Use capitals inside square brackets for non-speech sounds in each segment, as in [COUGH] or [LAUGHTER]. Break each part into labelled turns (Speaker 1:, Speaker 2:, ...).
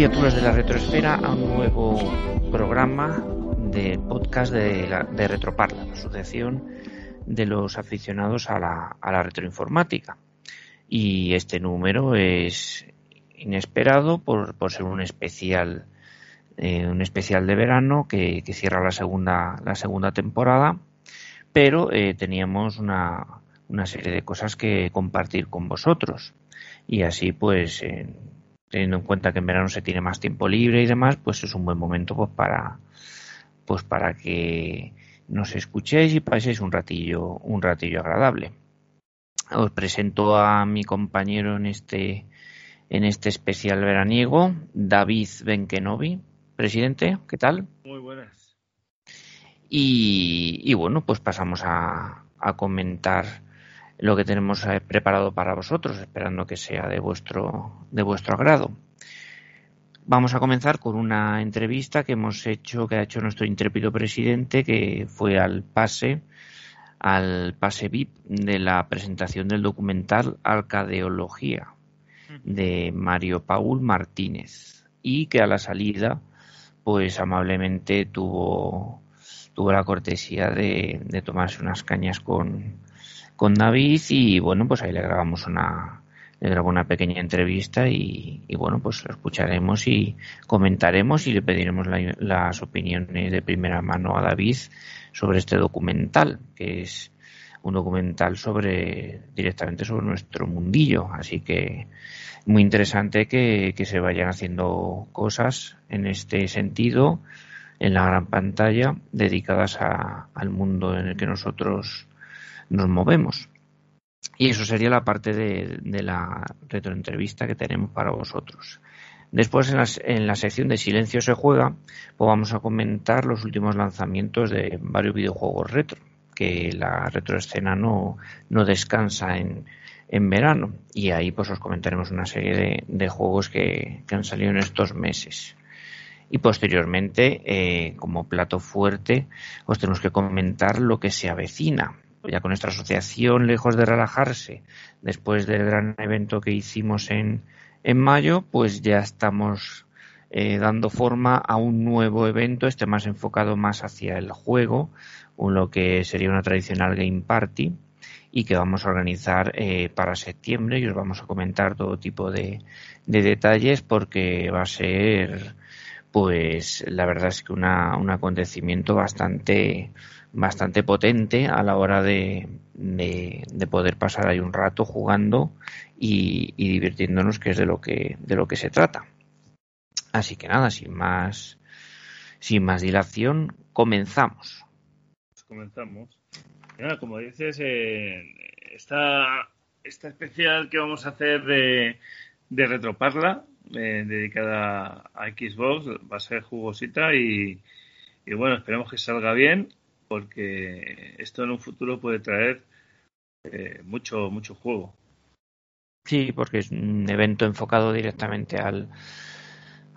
Speaker 1: Criaturas de la retroesfera, a un nuevo programa de podcast de, la, de Retroparla, la asociación de los aficionados a la, a la retroinformática. Y este número es inesperado por, ser un especial, eh, un especial de verano que, cierra la segunda, la segunda temporada, pero eh, teníamos una, una serie de cosas que compartir con vosotros. Y así, pues, teniendo en cuenta que en verano se tiene más tiempo libre y demás, pues es un buen momento pues para pues para que nos escuchéis y paséis un ratillo un ratillo agradable. Os presento a mi compañero en este en este especial veraniego, David Benkenovi, presidente, ¿qué tal?
Speaker 2: Muy buenas.
Speaker 1: Y, y bueno, pues pasamos a, a comentar lo que tenemos eh, preparado para vosotros, esperando que sea de vuestro, de vuestro agrado. Vamos a comenzar con una entrevista que hemos hecho, que ha hecho nuestro intrépido presidente, que fue al pase, al pase VIP de la presentación del documental Arcadeología de Mario Paul Martínez y que a la salida, pues amablemente tuvo, tuvo la cortesía de, de tomarse unas cañas con, con David y bueno, pues ahí le grabamos una, le grabó una pequeña entrevista y, bueno, pues lo escucharemos y comentaremos y le pediremos la, las opiniones de primera mano a David sobre este documental, que es un documental sobre directamente sobre nuestro mundillo, así que muy interesante que, que se vayan haciendo cosas en este sentido en la gran pantalla dedicadas a, al mundo en el que nosotros nos movemos. Y eso sería la parte de, de la retroentrevista que tenemos para vosotros. Después, en, la sección de Silencio se juega, pues vamos a comentar los últimos lanzamientos de varios videojuegos retro, que la retroescena no, no descansa en, en verano. Y ahí pues os comentaremos una serie de, juegos que, han salido en estos meses. Y posteriormente, eh, como plato fuerte, os tenemos que comentar lo que se avecina. Ya con nuestra asociación, lejos de relajarse, después del gran evento que hicimos en, en mayo, pues ya estamos eh, dando forma a un nuevo evento, este más enfocado más hacia el juego, lo que sería una tradicional Game Party, y que vamos a organizar eh, para septiembre y os vamos a comentar todo tipo de, de, detalles porque va a ser pues la verdad es que una, un acontecimiento bastante bastante potente a la hora de, de, poder pasar ahí un rato jugando y, y, divirtiéndonos que es de lo que de lo que se trata. Así que nada sin más sin más dilación comenzamos.
Speaker 2: Comenzamos. Como dices, esta, esta especial que vamos a hacer de, de Retroparla, eh, dedicada a Xbox, va a ser jugosita y, y bueno, esperemos que salga bien porque esto en un futuro puede traer eh, mucho, mucho juego.
Speaker 1: Sí, porque es un evento enfocado directamente al,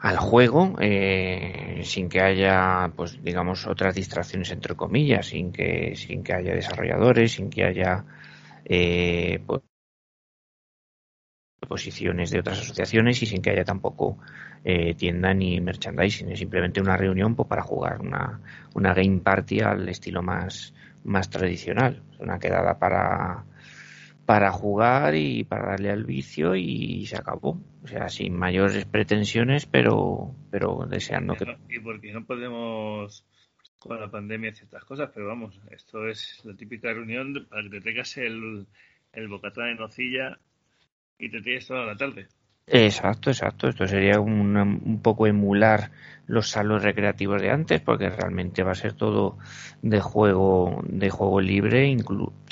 Speaker 1: al juego eh, sin que haya pues digamos otras distracciones entre comillas sin que sin que haya desarrolladores sin que haya eh, pues, posiciones de otras asociaciones y sin que haya tampoco eh, tienda ni merchandising es simplemente una reunión pues, para jugar una, una game party al estilo más más tradicional una quedada para para jugar y para darle al vicio y se acabó. O sea, sin mayores pretensiones, pero, pero deseando que...
Speaker 2: Y porque no podemos con la pandemia ciertas cosas, pero vamos, esto es la típica reunión para que te tengas el, el bocatán de nocilla y te tienes toda la tarde.
Speaker 1: Exacto, exacto. Esto sería un, un poco emular los salos recreativos de antes, porque realmente va a ser todo de juego, de juego libre,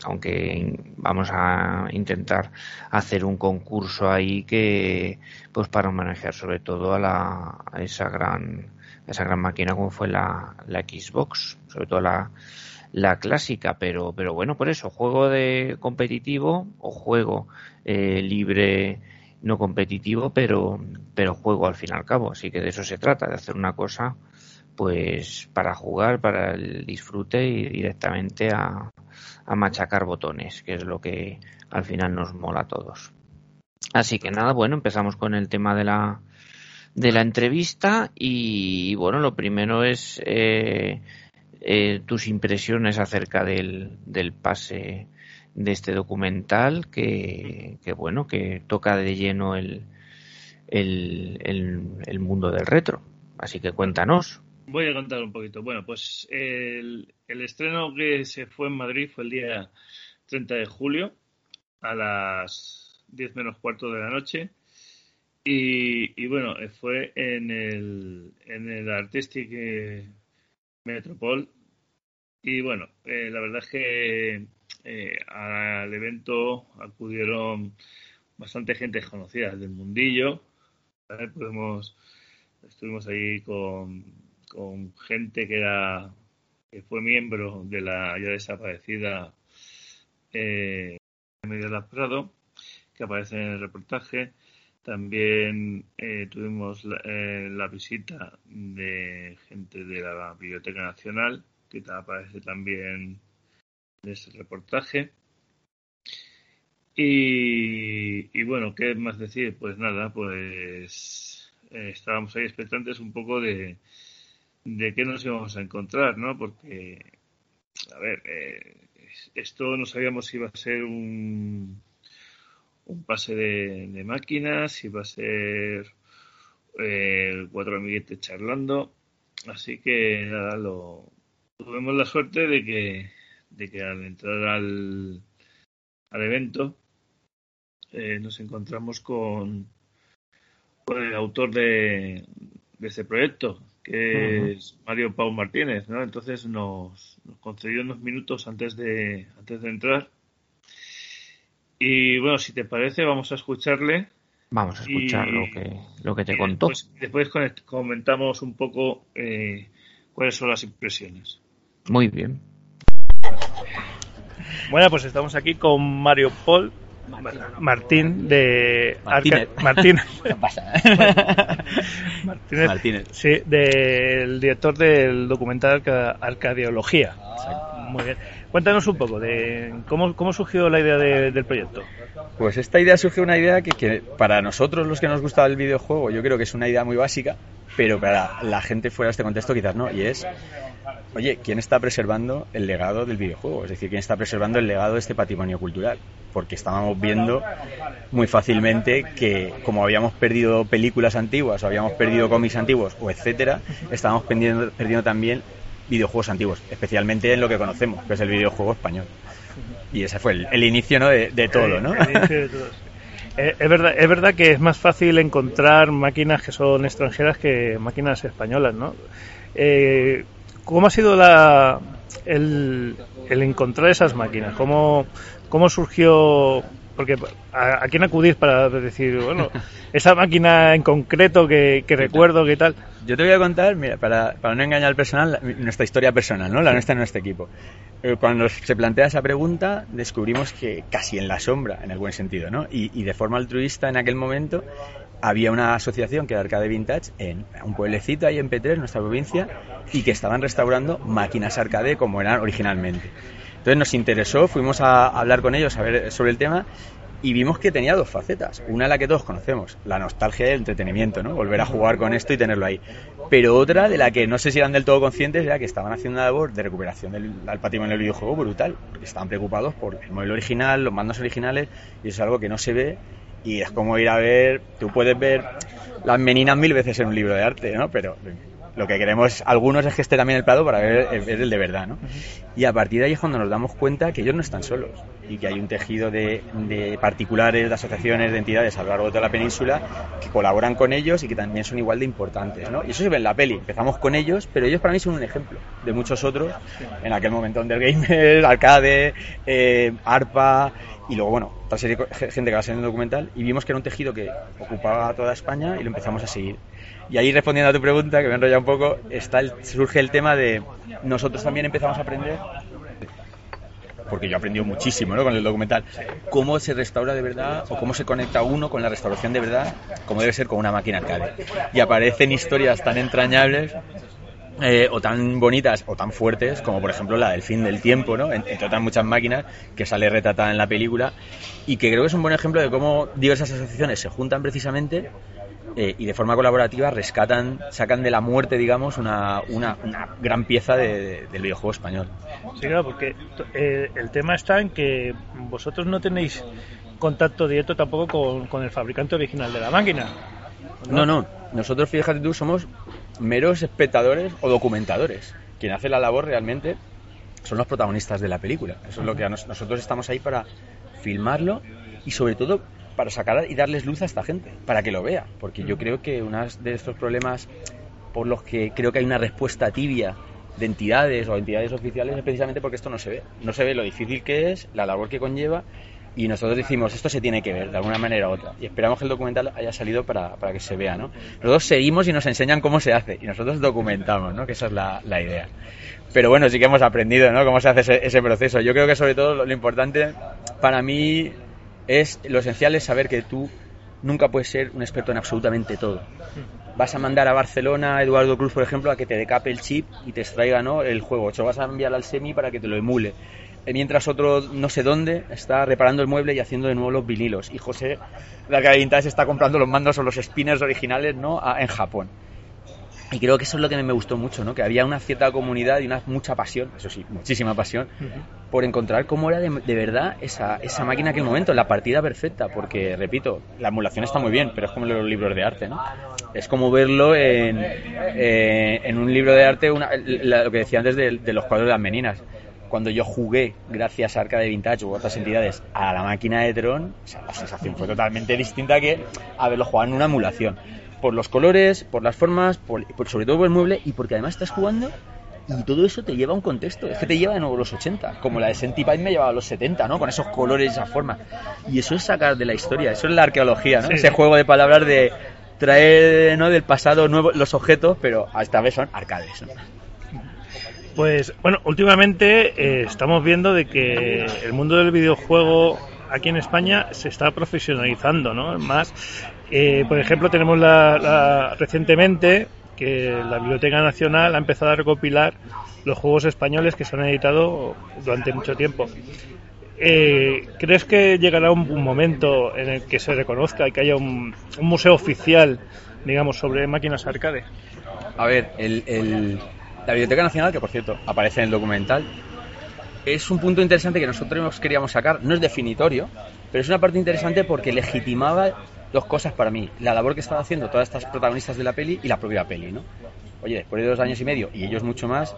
Speaker 1: aunque vamos a intentar hacer un concurso ahí que, pues para manejar sobre todo a, la, a esa gran, esa gran máquina como fue la, la Xbox, sobre todo la, la clásica, pero, pero bueno, por eso, juego de competitivo o juego eh, libre no competitivo, pero, pero juego al fin y al cabo. Así que de eso se trata, de hacer una cosa pues para jugar, para el disfrute y directamente a, a machacar botones, que es lo que al final nos mola a todos. Así que nada, bueno, empezamos con el tema de la, de la entrevista y bueno, lo primero es eh, eh, tus impresiones acerca del, del pase de este documental que, que bueno, que toca de lleno el, el, el, mundo del retro. Así que cuéntanos.
Speaker 2: Voy a contar un poquito. Bueno, pues el, el estreno que se fue en Madrid fue el día 30 de julio a las 10 menos cuarto de la noche. Y, y bueno, fue en el, en el Artistic eh, Metropol. Y bueno, eh, la verdad es que eh, al evento acudieron bastante gente conocida del mundillo. Podemos, estuvimos ahí con, con gente que era que fue miembro de la ya desaparecida eh, Media Prado, que aparece en el reportaje. También eh, tuvimos la, eh, la, visita de gente de la Biblioteca Nacional, que aparece también de ese reportaje. Y, bueno, ¿qué más decir? Pues nada, pues eh, estábamos ahí expectantes un poco de, de qué nos íbamos a encontrar, ¿no? Porque, a ver, eh, esto no sabíamos si iba a ser un, un pase de, máquinas, si iba a ser eh, cuatro amiguetes charlando. Así que nada, lo, tuvimos la suerte de que de que al entrar al, al evento eh, nos encontramos con, con, el autor de, de este proyecto, que es Mario Pau Martínez, ¿no? Entonces nos, nos, concedió unos minutos antes de, antes de entrar. Y bueno, si te parece, vamos a escucharle
Speaker 1: Vamos a escuchar lo que lo que te contó.
Speaker 2: Después, comentamos un poco eh, cuáles son las impresiones.
Speaker 1: Muy bien.
Speaker 2: Bueno, pues estamos aquí con Mario Paul Martín de
Speaker 3: Martínez.
Speaker 2: Martínez. [LAUGHS] [LAUGHS]
Speaker 3: Martínez. Martínez.
Speaker 2: Sí, del director del documental Arcadiología. Muy bien. Cuéntanos un poco de cómo, cómo surgió la idea del proyecto.
Speaker 3: Pues esta idea surgió una idea que, para nosotros los que nos gusta el videojuego yo creo que es una idea muy básica, pero para la gente fuera de este contexto quizás no, y es oye, ¿quién está preservando el legado del videojuego? Es decir, ¿quién está preservando el legado de este patrimonio cultural? Porque estábamos viendo muy fácilmente que como habíamos perdido películas antiguas o habíamos perdido cómics antiguos o etcétera, estábamos perdiendo también videojuegos antiguos, especialmente en lo que conocemos, que es el videojuego español. Y ese fue el, inicio ¿no? de, todo, ¿no?
Speaker 2: Eh, es verdad, es verdad que es más fácil encontrar máquinas que son extranjeras que máquinas españolas, ¿no? Eh, ¿Cómo ha sido la, el, encontrar esas máquinas? ¿Cómo, cómo surgió? Porque a, quién acudir para decir, bueno, [LAUGHS] esa máquina en concreto que, recuerdo, que tal.
Speaker 3: Yo te voy a contar, mira, para, para no engañar al personal, nuestra historia personal, ¿no? La nuestra en nuestro equipo. Eh, cuando se plantea esa pregunta, descubrimos que casi en la sombra, en el buen sentido, ¿no? Y, y de forma altruista en aquel momento, había una asociación que era Arcade Vintage en un pueblecito ahí en Petres, nuestra provincia, y que estaban restaurando máquinas arcade como eran originalmente. Entonces nos interesó, fuimos a hablar con ellos a ver sobre el tema y vimos que tenía dos facetas. Una la que todos conocemos, la nostalgia del entretenimiento, ¿no? Volver a jugar con esto y tenerlo ahí. Pero otra de la que no sé si eran del todo conscientes era que estaban haciendo una labor de recuperación del, patrimonio del videojuego brutal, porque estaban preocupados por el modelo original, los mandos originales, y eso es algo que no se ve y es como ir a ver, tú puedes ver las meninas mil veces en un libro de arte, ¿no? Pero lo que queremos algunos es que esté también el plato para ver, el de verdad, ¿no? Y a partir de ahí es cuando nos damos cuenta que ellos no están solos y que hay un tejido de, de, particulares, de asociaciones, de entidades a lo largo de toda la península que colaboran con ellos y que también son igual de importantes, ¿no? Y eso se ve en la peli. Empezamos con ellos, pero ellos para mí son un ejemplo de muchos otros en aquel momento Undergamer, Arcade, eh, ARPA y luego, bueno, otra serie de gente que va a ser en el documental y vimos que era un tejido que ocupaba toda España y lo empezamos a seguir. Y ahí respondiendo a tu pregunta, que me enrolla un poco, surge el tema de nosotros también empezamos a aprender, porque yo he aprendido muchísimo ¿no? con el documental, cómo se restaura de verdad o cómo se conecta uno con la restauración de verdad, como debe ser con una máquina arcade. Y aparecen historias tan entrañables eh, o tan bonitas o tan fuertes como por ejemplo la del fin del tiempo, ¿no? entre otras muchas máquinas que sale retratada en la película y que creo que es un buen ejemplo de cómo diversas asociaciones se juntan precisamente eh, y de forma colaborativa rescatan, sacan de la muerte, digamos, una, una, gran pieza del videojuego español.
Speaker 2: Sí, claro, porque eh, el tema está en que vosotros no tenéis contacto directo tampoco con, el fabricante original de la máquina.
Speaker 3: ¿no? no, Nosotros, fíjate tú, somos meros espectadores o documentadores. Quien hace la labor realmente son los protagonistas de la película. Eso es lo que nosotros estamos ahí para filmarlo y sobre todo para sacar y darles luz a esta gente, para que lo vea. Porque yo creo que uno de estos problemas por los que creo que hay una respuesta tibia de entidades o entidades oficiales es precisamente porque esto no se ve. No se ve lo difícil que es, la labor que conlleva y nosotros decimos esto se tiene que ver de alguna manera u otra y esperamos que el documental haya salido para, para que se vea ¿no? nosotros seguimos y nos enseñan cómo se hace y nosotros documentamos ¿no? que esa es la, la idea pero bueno sí que hemos aprendido ¿no? cómo se hace ese, ese proceso yo creo que sobre todo lo, lo, importante para mí es lo esencial es saber que tú nunca puedes ser un experto en absolutamente todo vas a mandar a Barcelona a Eduardo Cruz por ejemplo a que te decape el chip y te extraiga ¿no? el juego o vas a enviar al semi para que te lo emule eh, mientras otro no sé dónde está reparando el mueble y haciendo de nuevo los vinilos. Y José, la que Vintage, está comprando los mandos o los spinners originales ¿no? en Japón. Y creo que eso es lo que me gustó mucho, ¿no? que había una cierta comunidad y una mucha pasión, eso sí, muchísima pasión, por encontrar cómo era de, verdad esa, esa, máquina en aquel momento, la partida perfecta, porque, repito, la emulación está muy bien, pero es como los libros de arte, ¿no? Es como verlo en, eh, en un libro de arte, una, lo que decía antes de, de los cuadros de las meninas cuando yo jugué, gracias a Arcade Vintage u otras entidades, a la máquina de Tron, la sensación fue totalmente distinta que haberlo jugado en una emulación. Por los colores, por las formas, por, sobre todo por el mueble y porque además estás jugando Y todo eso te lleva a un contexto, es que te lleva de nuevo a los 80, como la de Centipede me llevaba a los 70, ¿no? Con esos colores y esa forma. Y eso es sacar de la historia, eso es la arqueología, ¿no?
Speaker 4: Sí.
Speaker 3: Ese juego de palabras de traer ¿no? del pasado nuevo, los objetos, pero esta vez son arcades. ¿no?
Speaker 4: Pues bueno, últimamente eh, estamos viendo de que el mundo del videojuego aquí en España se está profesionalizando, ¿no? Más, eh, por ejemplo, tenemos la, la- recientemente que la Biblioteca Nacional ha empezado a recopilar los juegos españoles que se han editado durante mucho tiempo. Eh, ¿Crees que llegará un, un momento en el que se reconozca y que haya un, un museo oficial, digamos, sobre máquinas arcade?
Speaker 3: A ver, el, el- la Biblioteca Nacional, que por cierto aparece en el documental, es un punto interesante que nosotros queríamos sacar. No es definitorio, pero es una parte interesante porque legitimaba dos cosas para mí. La labor que estaban haciendo todas estas protagonistas de la peli y la propia peli, ¿no? Oye, después de dos años y medio, y ellos mucho más,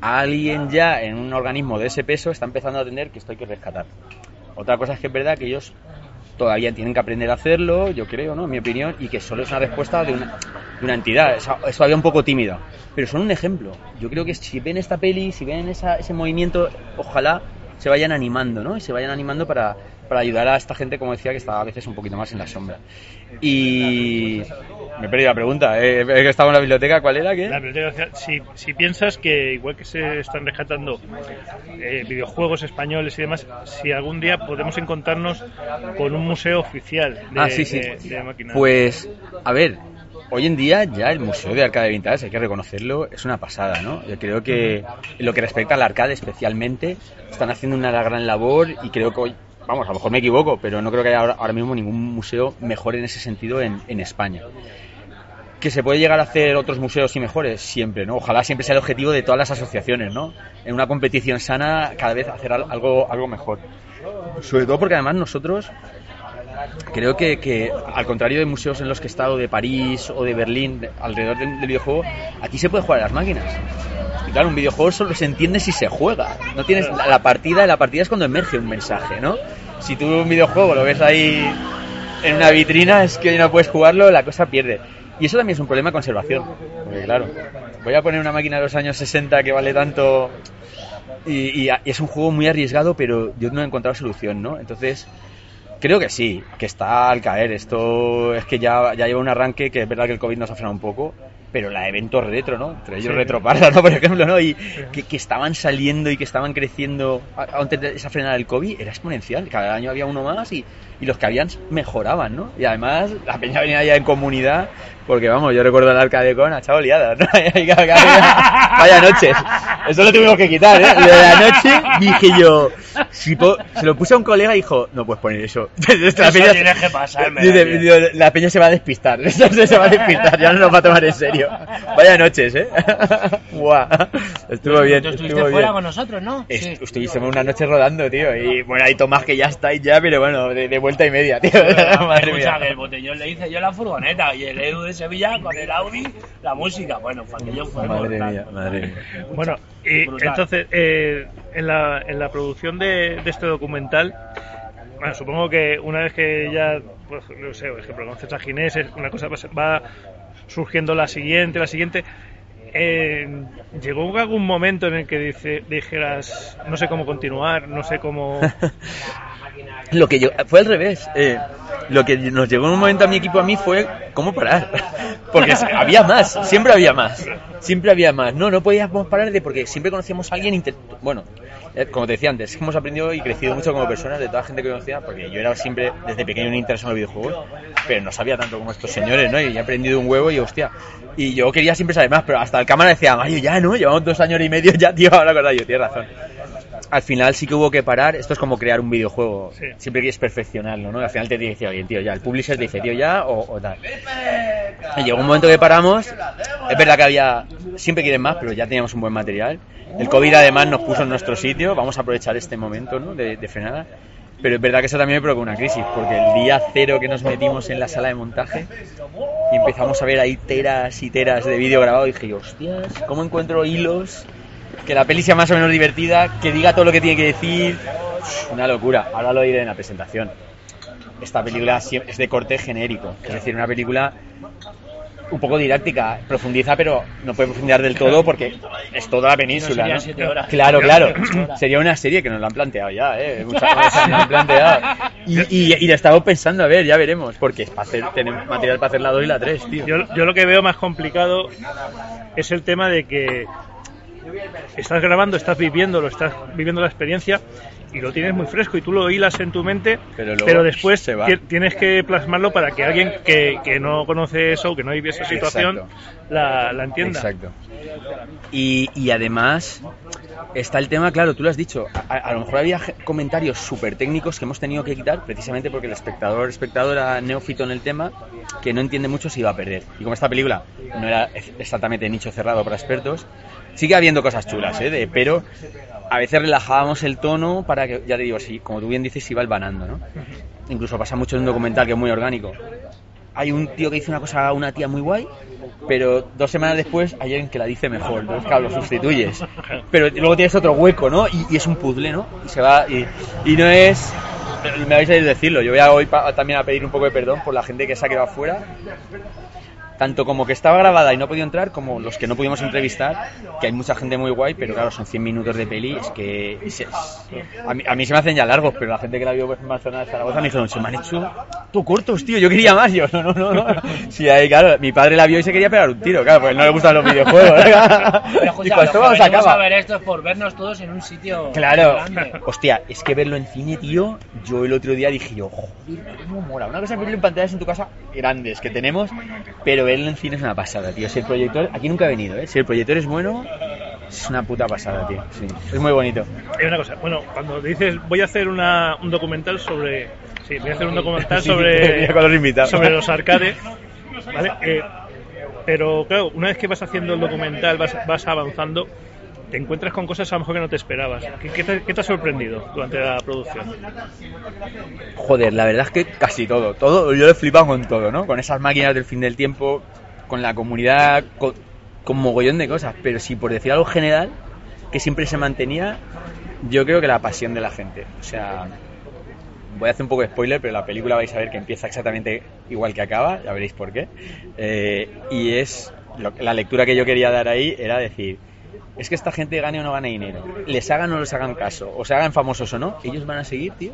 Speaker 3: alguien ya en un organismo de ese peso está empezando a entender que esto hay que rescatar. Otra cosa es que es verdad que ellos todavía tienen que aprender a hacerlo, yo creo, ¿no? En mi opinión, y que solo es una respuesta de una, de una entidad. Es, es todavía un poco tímida. Pero son un ejemplo. Yo creo que si ven esta peli, si ven esa- ese movimiento, ojalá se vayan animando, ¿no? Y se vayan animando para, para ayudar a esta gente, como decía, que está a veces un poquito más en la sombra. Y... Me he perdido la pregunta. ¿eh? Es que estaba en la biblioteca. ¿Cuál era? ¿Qué?
Speaker 4: La Biblioteca si, si piensas que igual que se están rescatando eh, videojuegos españoles y demás, si algún día podemos encontrarnos con un museo oficial de,
Speaker 3: ah, sí, sí.
Speaker 4: de- de máquinas.
Speaker 3: Pues, a ver, hoy en día ya el Museo de Arcade Vintage, hay que reconocerlo, es una pasada, ¿no? Yo creo que en lo que respecta al arcade especialmente, están haciendo una gran labor y creo que hoy, vamos, a lo mejor me equivoco, pero no creo que haya ahora, mismo ningún museo mejor en ese sentido en, en España. Que se puede llegar a hacer otros museos y mejores, siempre, ¿no? Ojalá siempre sea el objetivo de todas las asociaciones, ¿no? En una competición sana, cada vez hacer al- algo, algo mejor. Sobre todo porque además nosotros creo que, que, al contrario de museos en los que he estado de París o de Berlín de- alrededor del, del videojuego, aquí se puede jugar a las máquinas. Y claro, un videojuego solo se entiende si se juega. No tienes la, la partida, la partida es cuando emerge un mensaje, ¿no? Si tú un videojuego lo ves ahí en una vitrina, es que no puedes jugarlo, la cosa pierde. Y eso también es un problema de conservación. Porque claro, voy a poner una máquina de los años 60 que vale tanto y, y y es un juego muy arriesgado, pero yo no he encontrado solución, ¿no? Entonces, creo que sí, que está al caer. Esto es que ya, ya lleva un arranque que es verdad que el COVID nos ha frenado un poco, pero la eventos retro, ¿no? Entre ellos
Speaker 4: Sí.
Speaker 3: Retroparla, ¿no? Por ejemplo, ¿no? Y que, que estaban saliendo y que estaban creciendo antes de esa frenada del COVID era exponencial. Cada año había uno más y, y los que habían mejoraban, ¿no? Y además la peña venía ya en comunidad, porque vamos, yo recuerdo el arcade con ha echado liadas, ¿no? [LAUGHS] Y Vaya noches. Eso lo tuvimos que quitar, ¿eh? De la noche dije yo, si se lo puse a un colega y dijo, no puedes poner eso. [LAUGHS] la, peña,
Speaker 5: tienes que pasarme.
Speaker 3: dice, la peña se va a despistar. [LAUGHS] Se va a despistar, ya no nos va a tomar en serio. Vaya noches, ¿eh? Guau. Estuvo bien,
Speaker 5: Tú estuviste fuera
Speaker 3: bien.
Speaker 5: con nosotros, ¿no? Sí.
Speaker 3: Estuvimos una noche rodando, tío. Y bueno, hay Tomás que ya está ahí ya, pero bueno, de, de vuelta y media, tío. Madre mía.
Speaker 5: el botellón le hice yo la furgoneta y el Edu de Sevilla con el Audi, la música. Bueno, yo fuera.
Speaker 3: Madre mía, madre mía.
Speaker 4: Bueno, y
Speaker 5: Brutal.
Speaker 4: entonces, eh, en, la, en la producción de, de este documental, bueno, supongo que una vez que ya, pues, no sé, por ejemplo, conoces a Ginés, una cosa va, va surgiendo la siguiente, la siguiente. Eh, ¿Llegó algún momento en el que dice, dijeras, no sé cómo continuar, no sé cómo...
Speaker 3: Lo que yo, fue al revés. eh, lo que nos llegó en un momento a mi equipo a mí fue cómo parar. [LAUGHS] Porque había más, siempre había más. Siempre había más. No, no podíamos parar de porque siempre conocíamos a alguien. Bueno, eh, como te decía antes, hemos aprendido y crecido mucho como personas de toda la gente que conocía. Porque yo era siempre desde pequeño un interesado en los videojuegos, pero no sabía tanto como estos señores, ¿no? Y he aprendido un huevo y hostia. Y yo quería siempre saber más, pero hasta el cámara decía, Mario, ya, ¿no? Llevamos dos años y medio [LAUGHS] ya, tío, ahora verdad, yo, tienes razón al final sí que hubo que parar. Esto es como crear un videojuego.
Speaker 4: Sí.
Speaker 3: Siempre quieres perfeccionarlo, ¿no? Al final te dice, oye, tío, ya, el publisher te dice, tío, ya, o, o tal. Y llegó un momento que paramos. Es verdad que había, siempre quieren más, pero ya teníamos un buen material. El COVID además nos puso en nuestro sitio. Vamos a aprovechar este momento, ¿no? De, de frenada. Pero es verdad que eso también me provocó una crisis, porque el día cero que nos metimos en la sala de montaje y empezamos a ver ahí teras y teras de vídeo grabado, dije, hostias, ¿cómo encuentro hilos? Que la peli sea más o menos divertida, que diga todo lo que tiene que decir. Una locura. Ahora lo diré en la presentación. Esta película es de corte genérico, es decir, una película un poco didáctica, profundiza, pero no puede profundizar del todo porque es toda la península. ¿no?
Speaker 5: horas.
Speaker 3: Claro, claro.
Speaker 5: Horas.
Speaker 3: Sería una serie que nos la han planteado ya, ¿eh? Muchas veces nos la han planteado. Y, y, y la estamos pensando, a ver, ya veremos, porque es para hacer, tenemos material para hacer la 2 y la 3, tío.
Speaker 4: Yo, yo lo que veo más complicado es el tema de que estás grabando, estás viviendo, lo estás viviendo la experiencia y lo tienes muy fresco y tú lo hilas en tu mente,
Speaker 3: Pero
Speaker 4: pero, después
Speaker 3: se va.
Speaker 4: ti- tienes que plasmarlo para que alguien que, que no conoce eso, que no vive esa situación, la, la entienda.
Speaker 3: Exacto. Y, y además está el tema, claro, tú lo has dicho, a, a lo mejor había comentarios súper técnicos que hemos tenido que quitar precisamente porque el espectador, espectadora neófito en el tema, que no entiende mucho se iba a perder. Y como esta película no era ex- exactamente nicho cerrado para expertos, sigue habiendo cosas chulas, ¿eh? De- pero a veces relajábamos el tono para que, ya te digo, sí, como tú bien dices, se iba albanando, ¿no? Incluso pasa mucho en un documental que es muy orgánico. Hay un tío que dice una cosa a una tía muy guay, pero dos semanas después hay alguien que la dice mejor, entonces claro, lo sustituyes. Pero luego tienes otro hueco, ¿no? Y, y es un puzzle, ¿no? Y se va, y, y no es... Me vais a ir a decirlo, yo voy a hoy pa- también a pedir un poco de perdón por la gente que se ha quedado fuera, tanto como que estaba grabada y no podido entrar, como los que no pudimos entrevistar, que hay mucha gente muy guay, pero claro, son 100 minutos de peli, es que... se- a, mí, a mí se me hacen ya largos, pero la gente que la vio pues, en Barcelona de Zaragoza me dijeron, se me han hecho tú cortos, tío, yo quería más, yo, no, no, no, no. [LAUGHS] Sí, ahí, claro, mi padre la vio y se quería pegar un tiro, claro, porque no le gustan los videojuegos.
Speaker 5: Pero [LAUGHS] escucha,
Speaker 3: esto vamos a
Speaker 5: ver esto es por vernos todos en un sitio
Speaker 3: Claro,
Speaker 5: grande.
Speaker 3: hostia, es que verlo en cine, tío, yo el otro día dije yo, joder, cómo mola. Una cosa es verlo en pantallas en tu casa grandes que tenemos, pero verlo en cine es una pasada, tío. Si el proyector, aquí nunca he venido, ¿eh? Si el proyector es bueno, es una puta pasada, tío. Sí, es muy bonito.
Speaker 4: Hay una cosa, bueno, cuando dices voy a hacer una, un documental sobre... Sí, voy a hacer un documental
Speaker 3: Sí, [LAUGHS]
Speaker 4: sobre...
Speaker 3: los invitados.
Speaker 4: sobre los arcades, ¿vale? Eh, pero claro, una vez que vas haciendo el documental, vas, vas avanzando, te encuentras con cosas a lo mejor que no te esperabas. ¿Qué, te, qué ha sorprendido durante la producción?
Speaker 3: Joder, la verdad es que casi todo, todo, yo lo he flipado con todo, ¿no? Con esas máquinas del fin del tiempo, con la comunidad, con, mogollón de cosas, pero si por decir algo general, que siempre se mantenía, yo creo que la pasión de la gente. O sea, voy a hacer un poco de spoiler, pero la película vais a ver que empieza exactamente igual que acaba, ya veréis por qué. Eh, y es, la lectura que yo quería dar ahí era decir, es que esta gente gane o no gane dinero, les hagan o no les hagan caso, o se hagan famosos o no, ellos van a seguir, tío,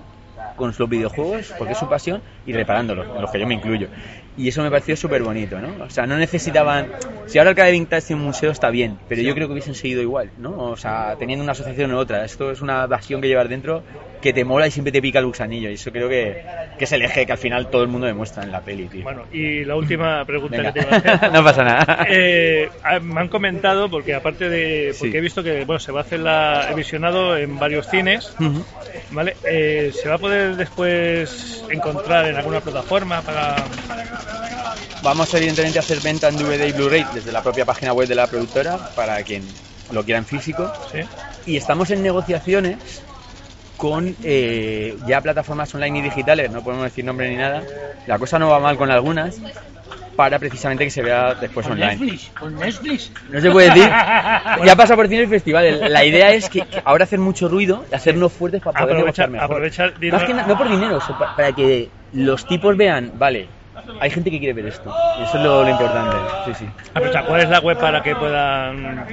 Speaker 3: con los videojuegos, porque es su pasión, y reparándolos, en los que yo me incluyo. Y eso me pareció súper bonito, ¿no? O sea, no necesitaban... Si ahora el Arcade Vintage tiene un museo está bien, pero yo creo que hubiesen seguido igual, ¿no? O sea, teniendo una asociación u otra. Esto es una pasión que llevar dentro que te mola y siempre te pica el gusanillo. Y eso creo que, que es el eje que al final todo el mundo demuestra en la peli, tío.
Speaker 4: Bueno, y la última pregunta
Speaker 3: Venga.
Speaker 4: que te iba a hacer. [LAUGHS]
Speaker 3: no pasa nada.
Speaker 4: Eh, ah, me han comentado, porque aparte de. Porque
Speaker 3: Sí.
Speaker 4: he visto que bueno, se va a hacer la, he visionado en varios cines. ¿vale? Eh, ¿Se va a poder después encontrar en alguna plataforma para.
Speaker 3: Vamos evidentemente a hacer venta en DVD y Blu-ray desde la propia página web de la productora para quien lo quiera en físico.
Speaker 4: ¿Sí?
Speaker 3: Y estamos en negociaciones con eh, ya plataformas online y digitales, no podemos decir nombre ni nada. La cosa no va mal con algunas para precisamente que se vea después
Speaker 5: Con
Speaker 3: online.
Speaker 5: Netflix, con Netflix.
Speaker 3: No se puede decir. [LAUGHS] Ya pasa por cine el festival. La idea es que, que ahora hacer mucho ruido, hacernos fuertes para poder
Speaker 4: Aprovechar-
Speaker 3: mejor.
Speaker 4: aprovechar
Speaker 3: que no por dinero, para que los tipos vean, vale, hay gente que quiere ver esto. Y eso es lo, lo importante. Sí, sí.
Speaker 4: Aprovechar, ¿Cuál es la web para que puedan.?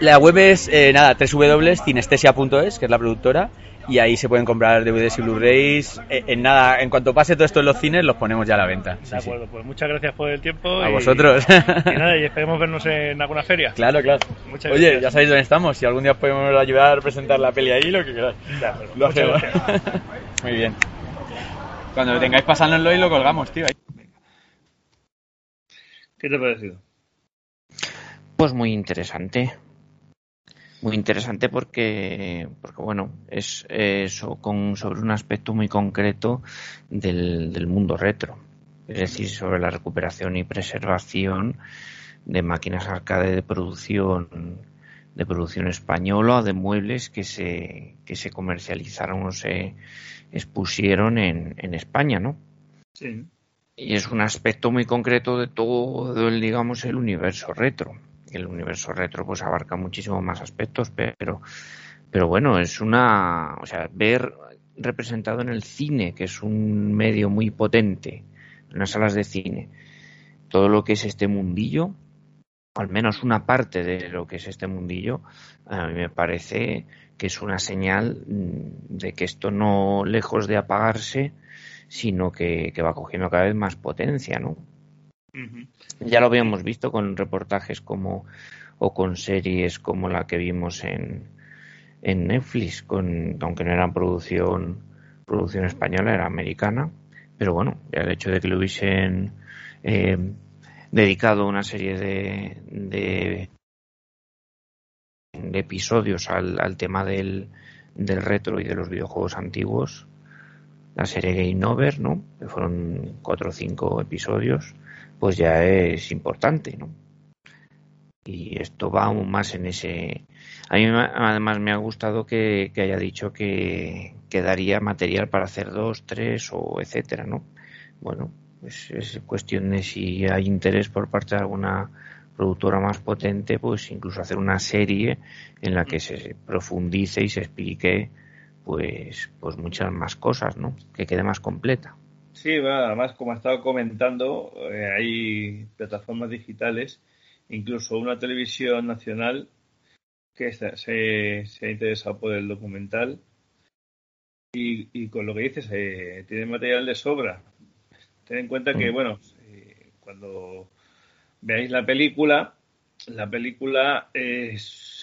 Speaker 3: La web es, eh, nada, www.cinestesia.es, que es la productora, y ahí se pueden comprar DVDs y Blu-rays. Eh, en nada, en cuanto pase todo esto en los cines, los ponemos ya a la venta. Sí,
Speaker 4: De
Speaker 3: sí.
Speaker 4: acuerdo, pues muchas gracias por el tiempo.
Speaker 3: A
Speaker 4: y-
Speaker 3: vosotros.
Speaker 4: Y nada, y esperemos vernos en alguna feria.
Speaker 3: Claro, claro.
Speaker 4: Muchas
Speaker 3: Oye,
Speaker 4: gracias.
Speaker 3: ya sabéis dónde estamos. Si algún día os podemos ayudar a presentar la peli ahí, lo que queráis. Lo hacemos. [LAUGHS] Muy bien. Cuando lo tengáis, pasárnoslo y lo colgamos, tío.
Speaker 4: ¿Qué te ha parecido?
Speaker 1: Pues muy interesante. Muy interesante porque, porque bueno, es eso con, sobre un aspecto muy concreto del, del mundo retro. Es decir, sobre la recuperación y preservación de máquinas arcade de producción de producción española, de muebles que se, que se comercializaron o se expusieron en, en España, ¿no?
Speaker 4: Sí.
Speaker 1: Y es un aspecto muy concreto de todo el, digamos, el universo retro. El universo retro pues abarca muchísimo más aspectos, pero, pero bueno, es una, o sea, ver representado en el cine, que es un medio muy potente, en las salas de cine, todo lo que es este mundillo, al menos una parte de lo que es este mundillo, a mí me parece que es una señal mm, de que esto no lejos de apagarse, sino que, va cogiendo cada vez más potencia, ¿no? Ya lo habíamos visto con reportajes como o con series como la que vimos en, en Netflix, con, aunque no era producción producción española, era americana, pero bueno, el hecho de que lo hubiesen eh, dedicado una serie de, de, episodios al, al tema del, del retro y de los videojuegos antiguos, la serie Game Over, ¿no? Que fueron cuatro o cinco episodios, pues ya es importante, ¿no? Y esto va aún más en ese. A mí además me ha gustado que, haya dicho que, que, daría material para hacer dos, tres o etcétera, ¿no? Bueno, pues es cuestión de si hay interés por parte de alguna productora más potente, pues incluso hacer una serie en la que se profundice y se explique pues, pues muchas más cosas, ¿no? Que quede más completa.
Speaker 2: Sí, además, como ha estado comentando, eh, hay plataformas digitales, incluso una televisión nacional que se, se ha interesado por el documental y, con lo que dices, eh, tiene material de sobra. Ten en cuenta que, mm. bueno, eh, cuando veáis la película, la película es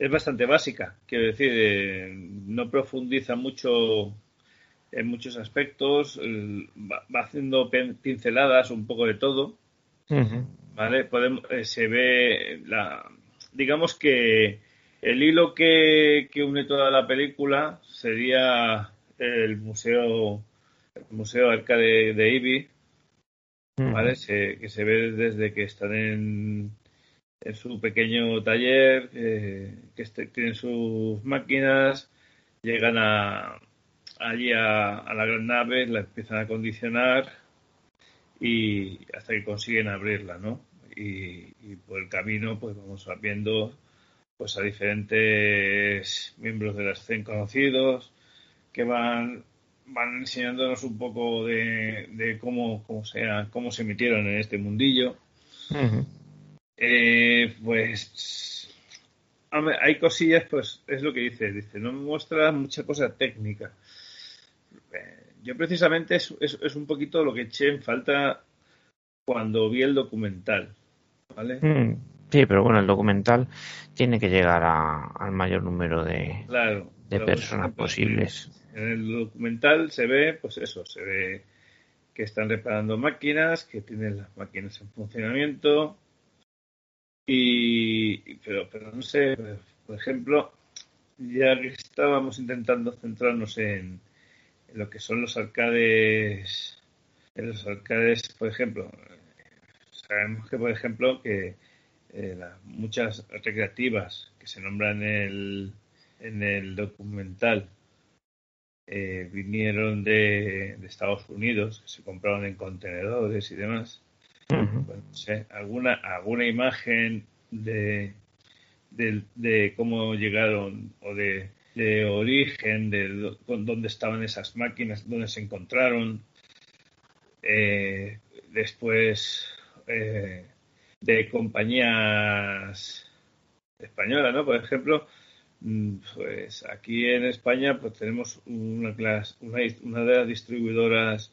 Speaker 2: es bastante básica. Quiero decir, eh, no profundiza mucho en muchos aspectos, va, haciendo pinceladas un poco de todo. ¿Vale? Podemos, eh, se ve la. Digamos que el hilo que, une toda la película sería el museo el museo Arcade de Ibi, ¿vale? que se ve desde que están en, en su pequeño taller, eh, que este, tienen sus máquinas, llegan a, allí a, la gran nave, la empiezan a acondicionar y hasta que consiguen abrirla, ¿no? Y, por el camino, pues vamos viendo pues a diferentes miembros de la escena conocidos que van van enseñándonos un poco de, cómo, cómo, sea, cómo se emitieron en este mundillo. Eh, pues hay cosillas, pues es lo que dice, dice, no muestra mucha cosa técnica. Eh, yo precisamente es, es, un poquito lo que eché en falta cuando vi el documental, ¿vale?
Speaker 1: Mm, sí, pero bueno, el documental tiene que llegar al mayor número de, de personas posibles.
Speaker 2: En el documental se ve, pues eso, se ve que están reparando máquinas, que tienen las máquinas en funcionamiento, y, pero, pero no sé, por ejemplo, ya que estábamos intentando centrarnos en, lo que son los arcades, en los arcades, por ejemplo, sabemos que, por ejemplo, que eh, muchas recreativas que se nombran en el, en el documental eh, vinieron de, de, Estados Unidos, que se compraron en contenedores y demás alguna, alguna imagen de, de, cómo llegaron o de, de origen, de dónde estaban esas máquinas, dónde se encontraron. Eh, después eh, de compañías españolas, ¿no? Por ejemplo, mm, pues aquí en España pues tenemos una, clase, una de las distribuidoras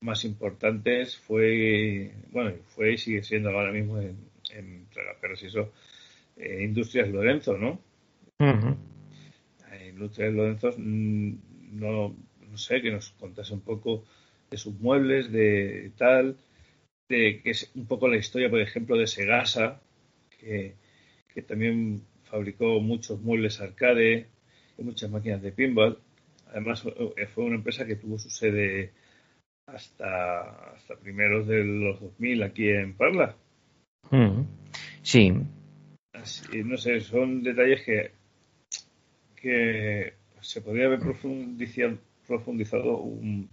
Speaker 2: más importantes fue, bueno, fue y sigue siendo ahora mismo en, en si eso, eh, Industrias Lorenzo, ¿no? Industrias Lorenzo, mm, no, no sé, que nos contase un poco de sus muebles, de tal, de que es un poco la historia, por ejemplo, de Segasa, que, que también fabricó muchos muebles arcade y muchas máquinas de pinball. Además, fue una empresa que tuvo su sede hasta, hasta primeros de los 2000 aquí en Parla.
Speaker 1: Mm. Sí.
Speaker 2: no sé, son detalles que, que se podría haber profundizado, profundizado un,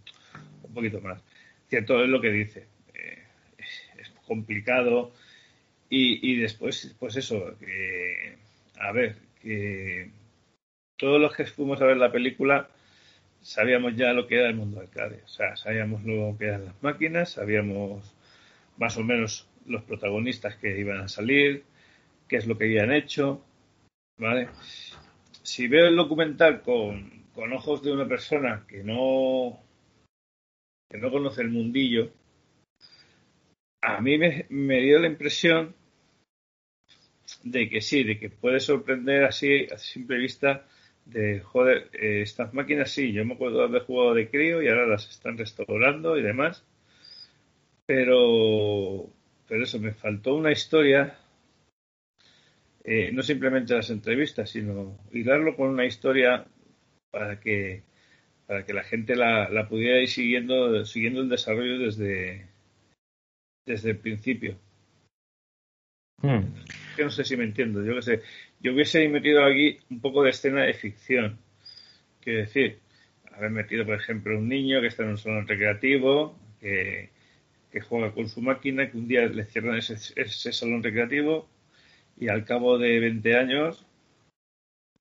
Speaker 2: un, poquito más. Cierto es lo que dice. Eh, es, complicado. Y, y, después, pues eso, a ver, que todos los que fuimos a ver la película sabíamos ya lo que era el mundo arcade. O sea, sabíamos lo que eran las máquinas, sabíamos más o menos los protagonistas que iban a salir, qué es lo que habían hecho, ¿vale? Si veo el documental con, con ojos de una persona que no que no conoce el mundillo, a mí me, me dio la impresión de que sí, de que puede sorprender así a simple vista de, joder, eh, estas máquinas sí, yo me acuerdo de haber jugado de crío y ahora las están restaurando y demás, pero, pero eso, me faltó una historia, eh, no simplemente las entrevistas, sino hilarlo con una historia para que para que la gente la, la pudiera ir siguiendo siguiendo el desarrollo desde desde el principio.
Speaker 1: Mm.
Speaker 2: Yo no sé si me entiendo, yo qué sé. Yo hubiese metido aquí un poco de escena de ficción. Quiero decir, haber metido, por ejemplo, un niño que está en un salón recreativo, que, que juega con su máquina, que un día le cierran ese, ese salón recreativo y al cabo de 20 años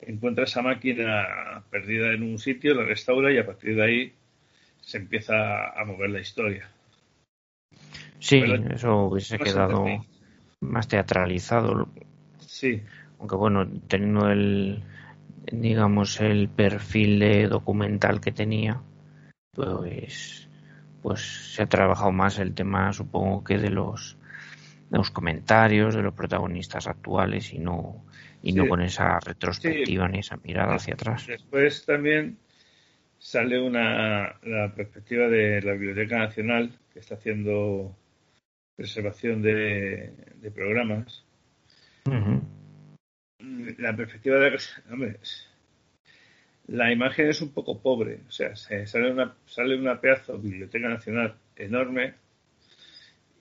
Speaker 2: encuentra esa máquina perdida en un sitio, la restaura y a partir de ahí se empieza a mover la historia.
Speaker 1: Sí,
Speaker 2: Pero-
Speaker 1: eso hubiese quedado más teatralizado.
Speaker 2: Sí,
Speaker 1: Aunque bueno, teniendo el, digamos, el perfil de documental que tenía, pues, pues se ha trabajado más el tema, supongo que de los, de los comentarios de los protagonistas actuales y no, y no con esa retrospectiva ni esa mirada hacia atrás.
Speaker 2: Después también sale una la perspectiva de la Biblioteca Nacional que está haciendo preservación de, de programas.
Speaker 1: Ujú.
Speaker 2: La perspectiva de hombre, la imagen es un poco pobre, o sea, se- sale una sale una pedazo Biblioteca Nacional enorme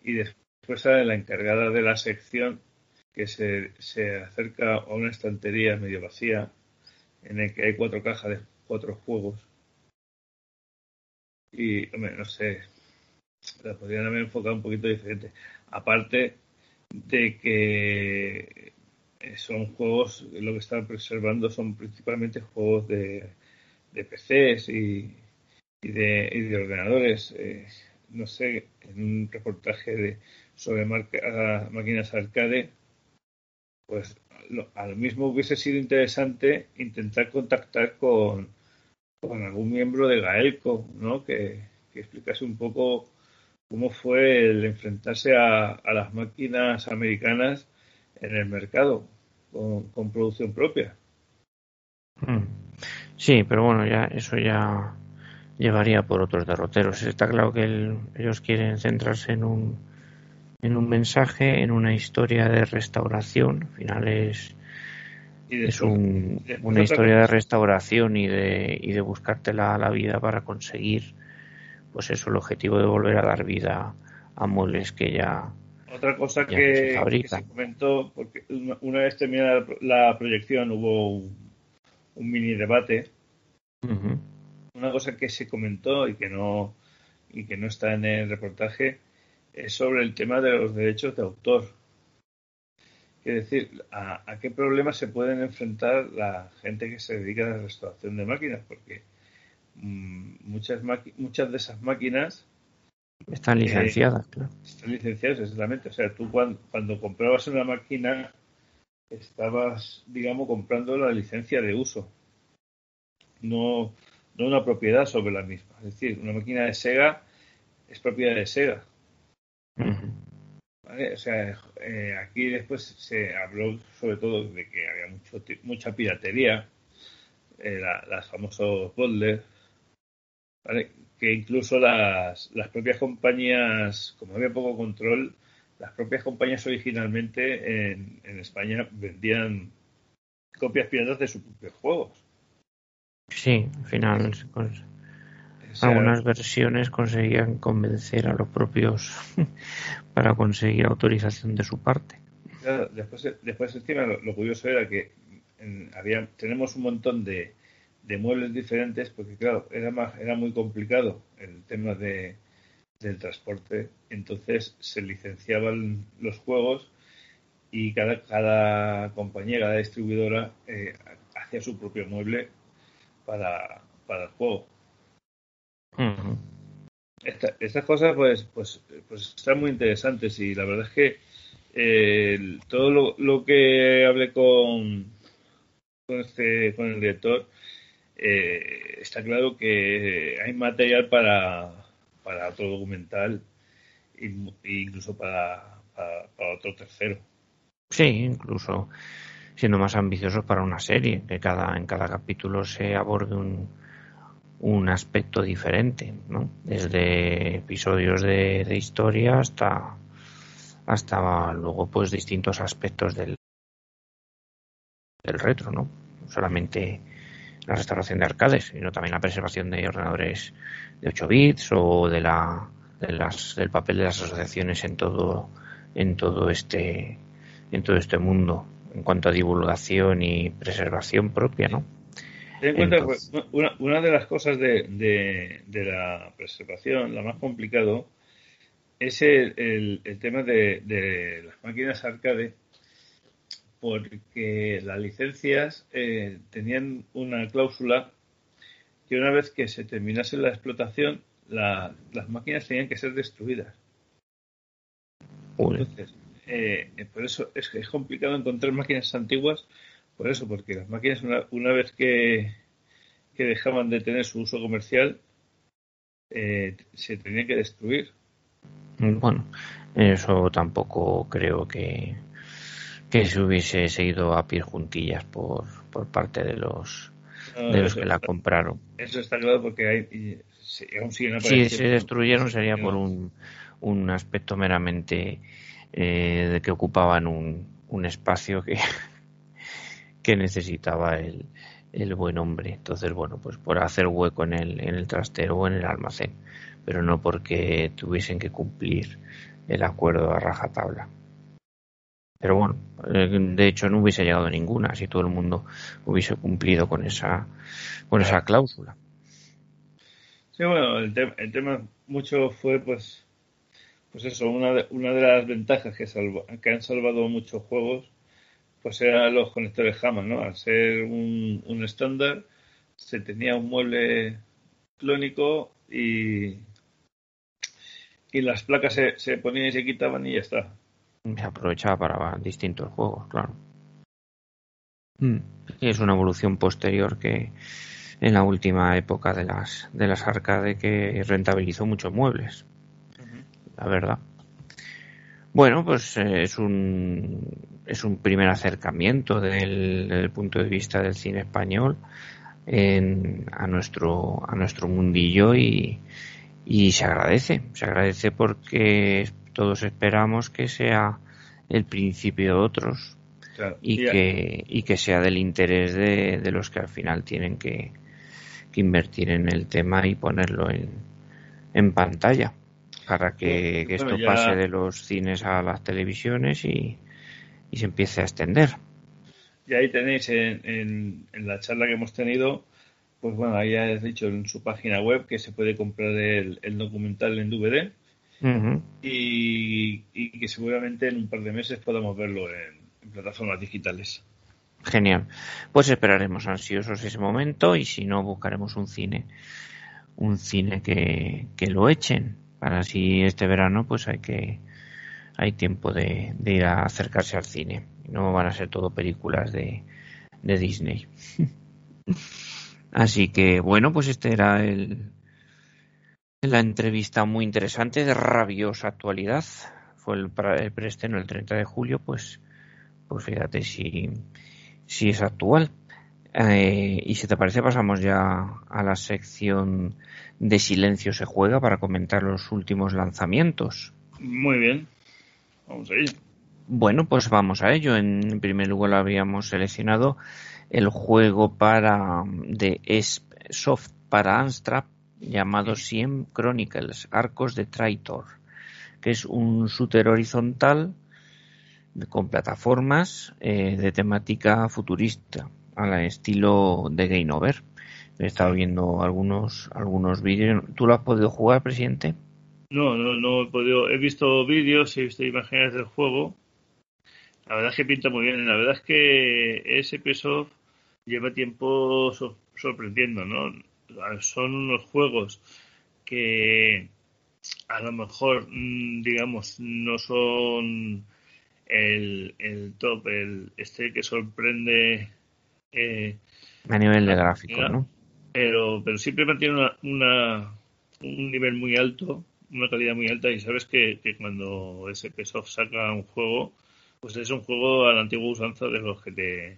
Speaker 2: y después sale la encargada de la sección que se, se acerca a una estantería medio vacía en el que hay cuatro cajas de cuatro juegos. Y, hombre, no sé, la podrían haber enfocado un poquito diferente. Aparte de que son juegos, lo que están preservando son principalmente juegos de, de PCs y, y, de, y de ordenadores. Eh, no sé, en un reportaje de, sobre máquinas arcade, pues lo, a lo mismo hubiese sido interesante intentar contactar con, con algún miembro de Gaelco, ¿no? Que, que explicase un poco cómo fue el enfrentarse a las máquinas americanas en el mercado con, con producción propia.
Speaker 1: Mm. Sí, pero bueno, ya eso ya llevaría por otros derroteros. Está claro que el- ellos quieren centrarse en un en un mensaje, en una historia de restauración. Al final es,
Speaker 2: Y
Speaker 1: es un- una historia de restauración y de, y de buscarte la, la vida para conseguir, pues eso, el objetivo de volver a dar vida a muebles que ya.
Speaker 2: Otra cosa que,
Speaker 1: que se
Speaker 2: comentó, porque una, vez terminada la, proyección hubo un, un mini debate. Una cosa que se comentó y que no y que no está en el reportaje es sobre el tema de los derechos de autor. Es decir, ¿a, a qué problemas se pueden enfrentar la gente que se dedica a la restauración de máquinas? Porque mm, muchas, muchas de esas máquinas
Speaker 1: Están licenciadas, claro.
Speaker 2: están licenciadas exactamente. O sea, tú cuando, cuando comprabas una máquina estabas, digamos, comprando la licencia de uso, no, no una propiedad sobre la misma. Es decir, una máquina de Sega es propiedad de Sega. ¿vale? O sea, eh, aquí después se habló sobre todo de que había mucho, mucha piratería, eh, la- las famosos bootleg, ¿vale? Que incluso las, las propias compañías, como había poco control, las propias compañías originalmente en, en España vendían copias piratas de sus propios juegos.
Speaker 1: Sí, al final
Speaker 2: O sea,
Speaker 1: algunas versiones conseguían convencer a los propios [LAUGHS] para conseguir autorización de su parte.
Speaker 2: Claro, después, después encima lo, lo curioso era que en- había, tenemos un montón de, de muebles diferentes porque claro, era más, era muy complicado el tema de, del transporte, entonces se licenciaban los juegos y cada, cada compañía, cada distribuidora eh, hacía su propio mueble para, para el juego.
Speaker 1: Ujú.
Speaker 2: estas cosas pues, pues, pues están muy interesantes y la verdad es que eh, todo lo, lo, que hablé con, con, este, con el director, eh, está claro que hay material para, para otro documental e incluso para, para, otro tercero.
Speaker 1: Sí, incluso siendo más ambiciosos para una serie, que cada, en cada capítulo se aborde un, un aspecto diferente, ¿no? Desde episodios de, de historia hasta hasta luego pues distintos aspectos del, del retro, ¿no? Solamente la restauración de arcades, sino también la preservación de ordenadores de 8 bits o de la de las, del papel de las asociaciones en todo en todo este en todo este mundo en cuanto a divulgación y preservación propia, ¿no?
Speaker 2: Ten en cuenta, pues, una, una, de las cosas de, de, de, la preservación, la más complicado, es el, el, tema de, de, las máquinas arcade, porque las licencias eh, tenían una cláusula que una vez que se terminase la explotación, la, las máquinas tenían que ser destruidas. Entonces, eh, por eso es, es complicado encontrar máquinas antiguas, por eso, porque las máquinas una, una vez que, que dejaban de tener su uso comercial, eh, se tenían que destruir.
Speaker 1: Bueno, eso tampoco creo que, que se hubiese seguido a pie juntillas por, por parte de los de los que la compraron.
Speaker 2: Eso está claro porque hay, si, aún
Speaker 1: siguen Si se destruyeron sería por un, un aspecto meramente eh, de que ocupaban un, un espacio que, [LAUGHS] que necesitaba el, el buen hombre. Entonces, bueno, pues por hacer hueco en el, en el trastero o en el almacén pero no porque tuviesen que cumplir el acuerdo a rajatabla. Pero bueno, eh, de hecho no hubiese llegado a ninguna si todo el mundo hubiese cumplido con esa, con esa cláusula.
Speaker 2: Sí, bueno, el, el tema mucho fue pues, pues eso, una de, una de las ventajas que, que han salvado muchos juegos, pues eran los conectores Hammond, ¿no? Al ser un, un estándar, se tenía un mueble clónico y, y las placas se, se ponían y se quitaban y ya está.
Speaker 1: Se aprovechaba para distintos juegos, claro. Mm. Es una evolución posterior que en la última época de las de las arcade que rentabilizó muchos muebles. La verdad. Bueno, pues eh, es un es un primer acercamiento del, del punto de vista del cine español en, a nuestro a nuestro mundillo y, y se agradece, se agradece porque todos esperamos que sea el principio de otros y, que, y que sea del interés de, de los que al final tienen que, que, invertir en el tema y ponerlo en, en pantalla para que, que esto pase de los cines a las televisiones y, y, se empiece a extender.
Speaker 2: Y ahí tenéis en, en, en la charla que hemos tenido pues bueno, ahí has dicho en su página web que se puede comprar el, documental en DVD y, que seguramente en un par de meses podamos verlo en, plataformas digitales.
Speaker 1: Genial. Pues esperaremos ansiosos ese momento y si no, buscaremos un cine, un cine que, que lo echen para así este verano pues hay que hay tiempo de, de ir a acercarse al cine. No van a ser todo películas de, de Disney. [LAUGHS] Así que bueno, pues este era el, la entrevista muy interesante de rabiosa actualidad. Fue el, el preestreno el 30 de julio, pues, pues fíjate si, si es actual. Eh, y si te parece pasamos ya a la sección de silencio se juega para comentar los últimos lanzamientos.
Speaker 2: Muy bien, vamos a ello.
Speaker 1: Bueno, pues vamos a ello. En primer lugar habíamos seleccionado el juego para de Soft para Amstrad llamado Siem Chronicles, Arcos de Traitor, que es un shooter horizontal con plataformas eh, de temática futurista, al estilo de Game Over. He estado viendo algunos algunos vídeos. ¿Tú lo has podido jugar, presidente?
Speaker 2: No, no, no he podido. He visto vídeos, he visto imágenes del juego. La verdad es que pinta muy bien. La verdad es que ese peso lleva tiempo sorprendiendo, ¿no? Son unos juegos que, a lo mejor, mm, digamos, no son el, el top, el este que sorprende eh,
Speaker 1: a nivel de gráfico, ¿no?
Speaker 2: Pero, pero siempre mantiene una, una, un nivel muy alto, una calidad muy alta y sabes que, que cuando SP saca un juego, pues es un juego a la antigua usanza de los que te,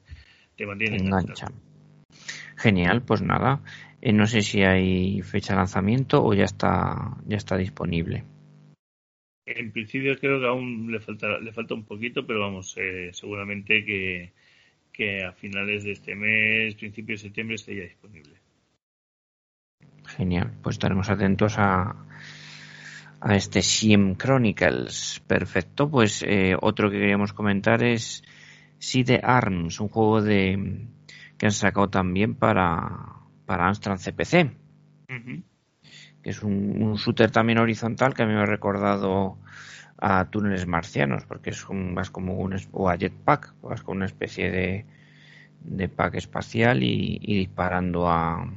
Speaker 2: te mantienen
Speaker 1: enganchan. Genial, pues nada. Eh, no sé si hay fecha de lanzamiento o ya está, ya está disponible.
Speaker 2: En principio creo que aún le falta, le falta un poquito, pero vamos, eh, seguramente que, que a finales de este mes, principio de septiembre, esté ya disponible.
Speaker 1: Genial, pues estaremos atentos a, a este Siem Chronicles. Perfecto, pues eh, otro que queríamos comentar es Sea the Arms, un juego de que han sacado también para, para Amstrad CPC. Que es un, shooter también horizontal que a mí me ha recordado a túneles marcianos, porque es un, más como un o a jetpack, vas con una especie de, de pack espacial y, disparando a,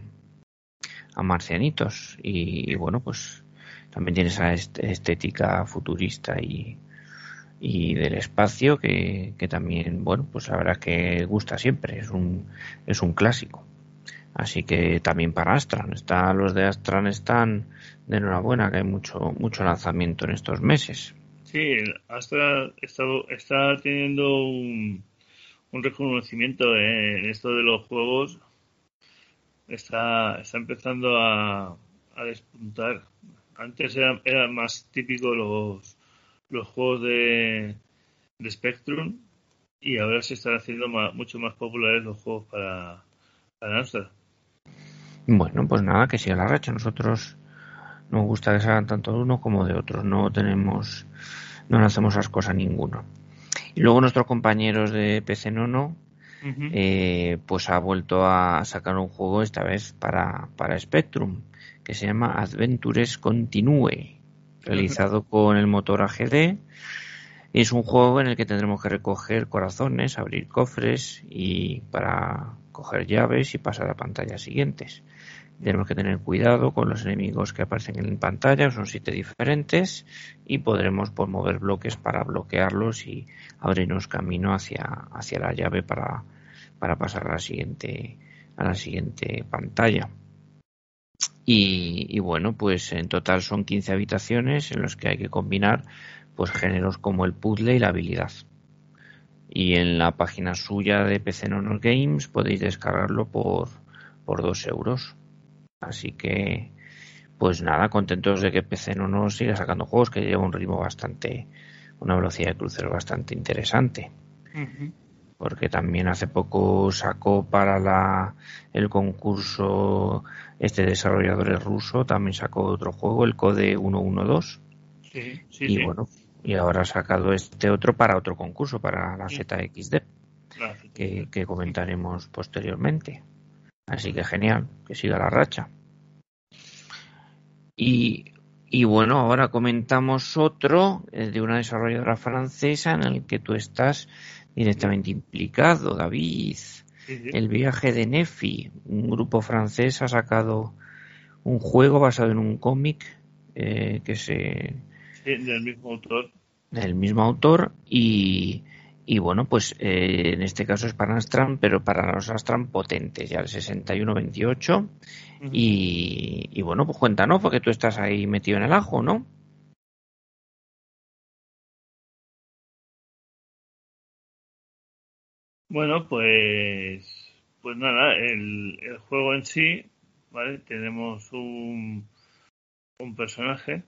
Speaker 1: a marcianitos. Y, bueno, pues también tiene esa estética futurista y, y del espacio que, que, también, bueno, pues la verdad que gusta siempre, es un, es un clásico. Así que también para Astran, está, los de Astran están de enhorabuena, que hay mucho, mucho lanzamiento en estos meses.
Speaker 2: Sí, Astra está, está teniendo un, un reconocimiento en esto de los juegos. Está, está empezando a, a despuntar. Antes era, era más típico los, los juegos de, de Spectrum y ahora se están haciendo mucho más populares los juegos para, para.
Speaker 1: Bueno, pues nada, que siga la racha. Nosotros nos gusta que salgan tanto de uno como de otro. No tenemos, no hacemos las cosas ninguno. Y luego nuestros compañeros de PC Nono, eh, pues ha vuelto a sacar un juego esta vez para, para Spectrum, que se llama Adventures Continue realizado con el motor AGD. Es un juego en el que tendremos que recoger corazones, abrir cofres y para coger llaves y pasar a pantallas siguientes. Tenemos que tener cuidado con los enemigos que aparecen en pantalla, son siete diferentes y podremos pues, mover bloques para bloquearlos y abrirnos camino hacia, hacia la llave para, para pasar a la siguiente, a la siguiente pantalla. Y, bueno, pues en total son 15 habitaciones en las que hay que combinar pues géneros como el puzzle y la habilidad. Y en la página suya de PC Nonor Games podéis descargarlo por, por 2 euros. Así que, pues nada, contentos de que PC Nonor siga sacando juegos que lleva un ritmo bastante, una velocidad de crucero bastante interesante porque también hace poco sacó para la, el concurso este desarrollador ruso, también sacó otro juego, el Code 112. Sí, sí, y bueno, y ahora ha sacado este otro para otro concurso, para la ZXD, que, que comentaremos posteriormente. Así que genial, que siga la racha. Y, y bueno, ahora comentamos otro de una desarrolladora francesa en el que tú estás directamente implicado, David. El viaje de Nefi, un grupo francés ha sacado un juego basado en un cómic eh, que se...
Speaker 2: del mismo autor.
Speaker 1: Del mismo autor y, y bueno, pues eh, en este caso es para Astran, pero para los potentes, ya el 6128. y, y bueno, pues cuéntanos, porque tú estás ahí metido en el ajo, ¿no?
Speaker 2: Bueno, pues, pues nada, el, el juego en sí, ¿vale? Tenemos un, un personaje,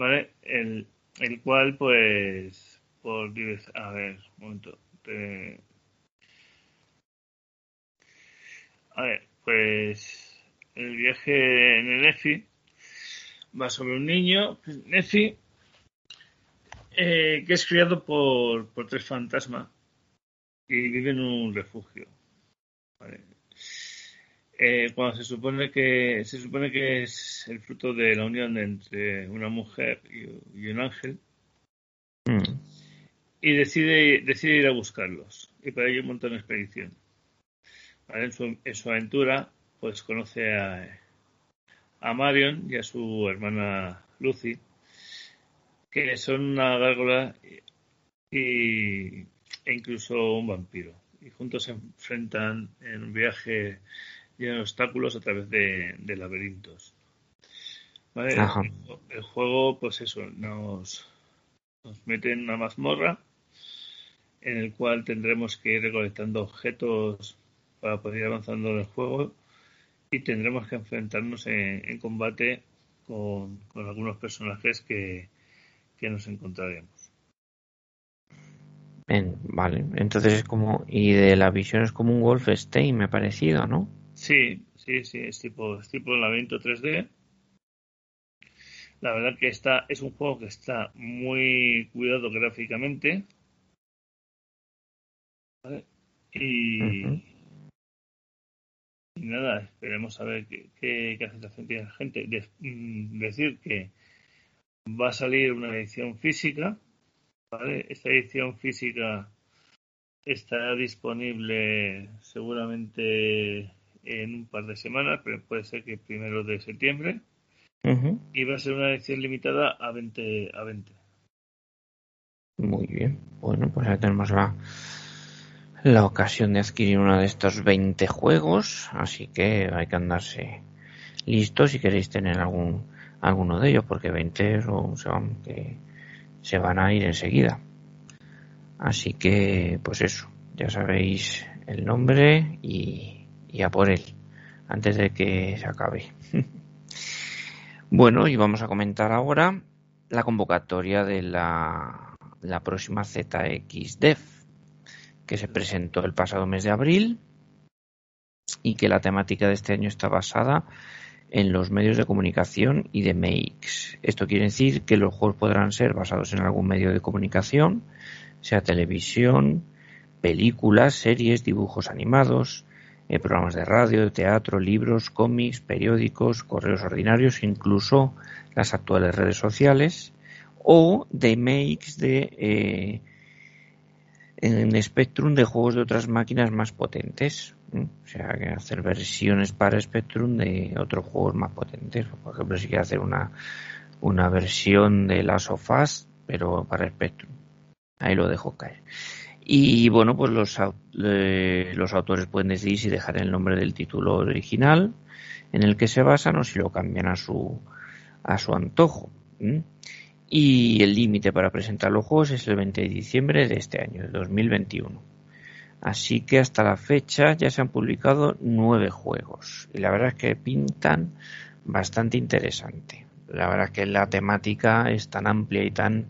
Speaker 2: ¿vale? El, el cual, pues, por, a ver, un momento, a ver, pues, el viaje en el EFI va sobre un niño, Nefi, eh, que es criado por, por tres fantasmas y vive en un refugio. Eh, cuando se supone que se supone que es el fruto de la unión entre una mujer y, un ángel mm. y decide decide ir a buscarlos y para ello monta una expedición en, su, aventura pues conoce a, a Marion y a su hermana Lucy, que son una gárgola y, e incluso un vampiro. Y juntos se enfrentan en un viaje lleno de obstáculos a través de, laberintos. El, juego, pues eso, nos, nos mete en una mazmorra en el cual tendremos que ir recolectando objetos para poder ir avanzando en el juego y tendremos que enfrentarnos en, combate con, algunos personajes que, nos encontraremos.
Speaker 1: vale, entonces es como, y de la visión es como un Wolfenstein, me ha parecido, ¿no?
Speaker 2: Sí, sí, sí, es tipo, es tipo laberinto 3D. La verdad que está, es un juego que está muy cuidado gráficamente. Y, y nada, esperemos a ver qué, qué, aceptación tiene la gente. Mm, decir que va a salir una edición física, ¿vale? Esta edición física estará disponible seguramente en un par de semanas, pero puede ser que primero de septiembre. Y va a ser una edición limitada a 20. A 20.
Speaker 1: Muy bien. Bueno, pues ahí tenemos la, la ocasión de adquirir uno de estos 20 juegos, así que hay que andarse listos si queréis tener algún alguno de ellos, porque 20 son, que se van a ir enseguida. Así que, pues eso, ya sabéis el nombre y, y a por él, antes de que se acabe. [LAUGHS] bueno, y vamos a comentar ahora la convocatoria de la, la próxima ZXDEF que se presentó el pasado mes de abril y que la temática de este año está basada en los medios de comunicación y de makes. Esto quiere decir que los juegos podrán ser basados en algún medio de comunicación, sea televisión, películas, series, dibujos animados, eh, programas de radio, teatro, libros, cómics, periódicos, correos ordinarios, incluso las actuales redes sociales, o de makes de eh, en Spectrum de juegos de otras máquinas más potentes. O sea, que hacer versiones para Spectrum de otros juegos más potentes. Por ejemplo, si quiere hacer una, una versión de Last of Us, pero para Spectrum. Ahí lo dejo caer. Y bueno, pues los, los autores pueden decidir si dejar el nombre del título original en el que se basan o si lo cambian a su, a su antojo y el límite para presentar los juegos es el 20 de diciembre de este año, de 2021. Así que hasta la fecha ya se han publicado nueve juegos y la verdad es que pintan bastante interesante. La verdad es que la temática es tan amplia y tan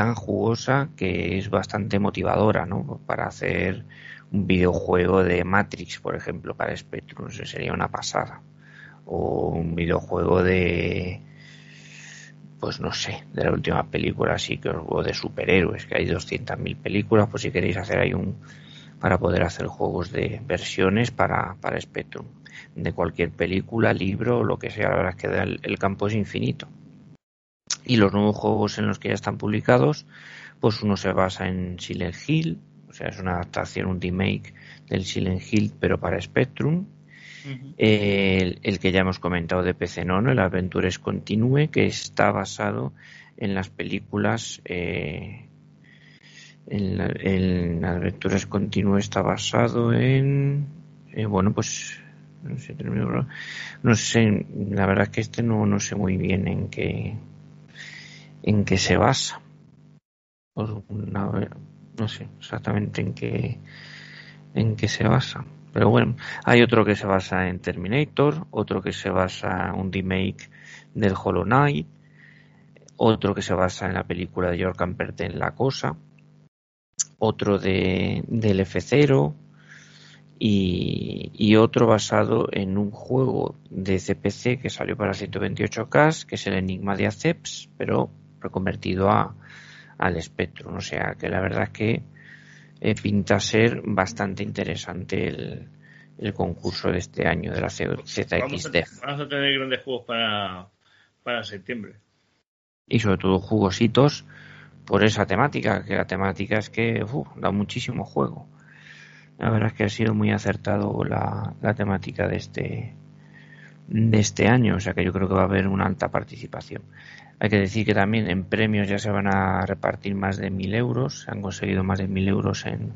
Speaker 1: tan jugosa que es bastante motivadora, ¿no? Para hacer un videojuego de Matrix, por ejemplo, para Spectrum, sería una pasada. O un videojuego de pues no sé, de la última película así que o de superhéroes, que hay 200.000 películas, pues si queréis hacer ahí un para poder hacer juegos de versiones para, para Spectrum, de cualquier película, libro lo que sea, la verdad es que el, el campo es infinito. Y los nuevos juegos en los que ya están publicados, pues uno se basa en Silent Hill, o sea, es una adaptación, un remake del Silent Hill, pero para Spectrum el, que ya hemos comentado de PC Nono, el Aventures Continue, que está basado en las películas. Eh, en, en Aventuras Continue está basado en. Eh, bueno, pues. No sé, no sé, la verdad es que este no, no sé muy bien en qué. En qué se basa. no sé exactamente en qué. en qué se basa. Pero bueno, hay otro que se basa en Terminator, otro que se basa en un remake del Hollow Knight, otro que se basa en la película de George Camperte en La Cosa, otro de, del F0 y, y, otro basado en un juego de CPC que salió para 128K, que es el Enigma de Aceps, pero reconvertido a, al Spectrum. O sea que la verdad es que eh, pinta ser bastante interesante el, el, concurso de este año de la ZXD.
Speaker 2: Vamos a, tener grandes juegos para, para septiembre.
Speaker 1: Y sobre todo jugositos por esa temática, que la temática es que da muchísimo juego. La verdad es que ha sido muy acertado la, la temática de este de este año, o sea que yo creo que va a haber una alta participación. Hay que decir que también en premios ya se van a repartir más de mil euros, se han conseguido más de mil euros en,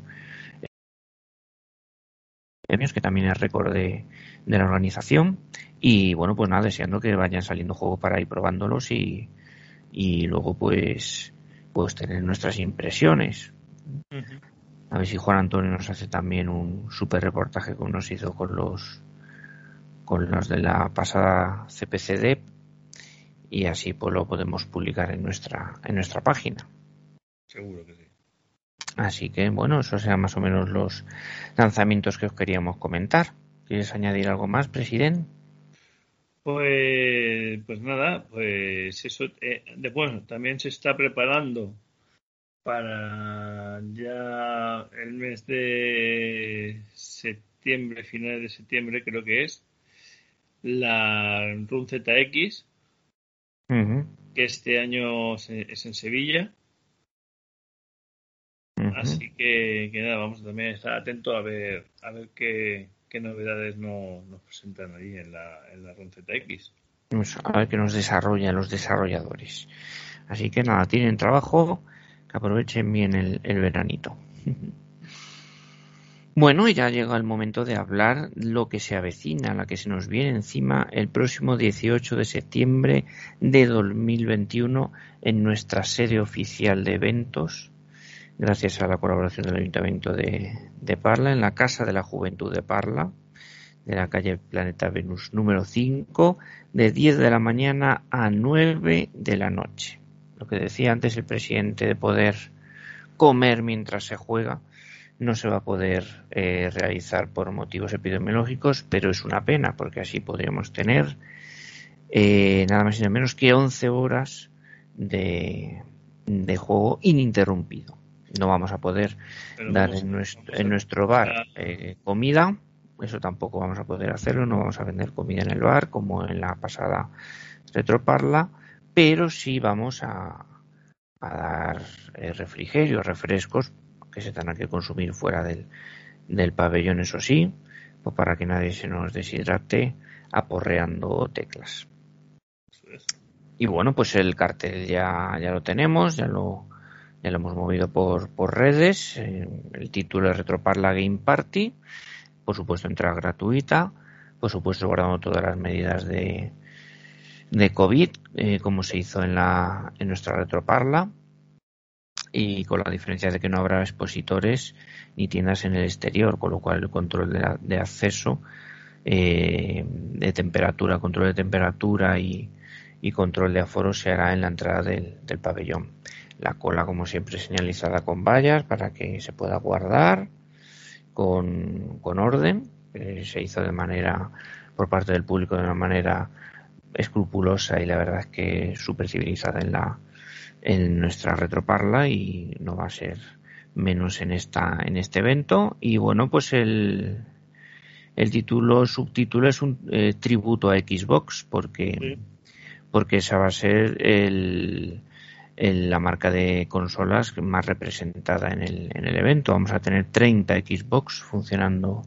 Speaker 1: premios, que también es récord de, de, la organización. Y bueno, pues nada, deseando que vayan saliendo juegos para ir probándolos y, y luego pues, pues tener nuestras impresiones. A ver si Juan Antonio nos hace también un super reportaje como nos hizo con los con los de la pasada CPCD y así pues lo podemos publicar en nuestra en nuestra página.
Speaker 2: Seguro que sí.
Speaker 1: Así que bueno, esos sean más o menos los lanzamientos que os queríamos comentar. ¿Quieres añadir algo más, presidente?
Speaker 2: Pues, pues nada, pues eso. Eh, bueno, también se está preparando para ya el mes de septiembre, finales de septiembre creo que es, la Run ZX, que este año es en Sevilla. Así que, que, nada, vamos a también estar atentos a ver, a ver qué, qué novedades nos, nos presentan ahí en la, en la RON ZX.
Speaker 1: A ver qué nos desarrollan los desarrolladores. Así que nada, tienen trabajo, que aprovechen bien el, el veranito. [LAUGHS] Bueno, ya llega el momento de hablar lo que se avecina, la que se nos viene encima el próximo 18 de septiembre de 2021 en nuestra sede oficial de eventos, gracias a la colaboración del Ayuntamiento de, de Parla, en la Casa de la Juventud de Parla, de la calle Planeta Venus número 5, de 10 de la mañana a 9 de la noche. Lo que decía antes el presidente de poder comer mientras se juega no se va a poder eh, realizar por motivos epidemiológicos, pero es una pena porque así podríamos tener eh, nada más y nada menos que 11 horas de, de juego ininterrumpido. No vamos a poder
Speaker 2: Pero
Speaker 1: dar
Speaker 2: vamos-
Speaker 1: en nuestro, en nuestro bar eh, comida, eso tampoco vamos a poder hacerlo, no vamos a vender comida en el bar como en la pasada Retroparla, pero sí vamos a, a dar eh, refrigerio, refrescos que se tendrán que consumir fuera del, del pabellón, eso sí, pues para que nadie se nos deshidrate aporreando teclas. Y bueno, pues el cartel ya, ya lo tenemos, ya lo, ya lo hemos movido por, por redes. eh, el título es Retroparla Game Party. Por supuesto, entrada gratuita. Por supuesto, guardando todas las medidas de, de COVID, eh, como se hizo en, la, en nuestra Retroparla. Y con la diferencia de que no habrá expositores ni tiendas en el exterior, con lo cual el control de, la- de acceso, eh, de temperatura, control de temperatura y, y control de aforo se hará en la entrada del, del pabellón. La cola, como siempre, señalizada con vallas para que se pueda guardar con, con orden. Se hizo de manera, por parte del público, de una manera escrupulosa y la verdad es que súper civilizada en la en nuestra retroparla y no va a ser menos en esta en este evento y bueno pues el el título subtítulo es un eh, tributo a Xbox porque
Speaker 2: Sí.
Speaker 1: porque esa va a ser el, el- la marca de consolas más representada en el, en el evento. Vamos a tener 30 Xbox funcionando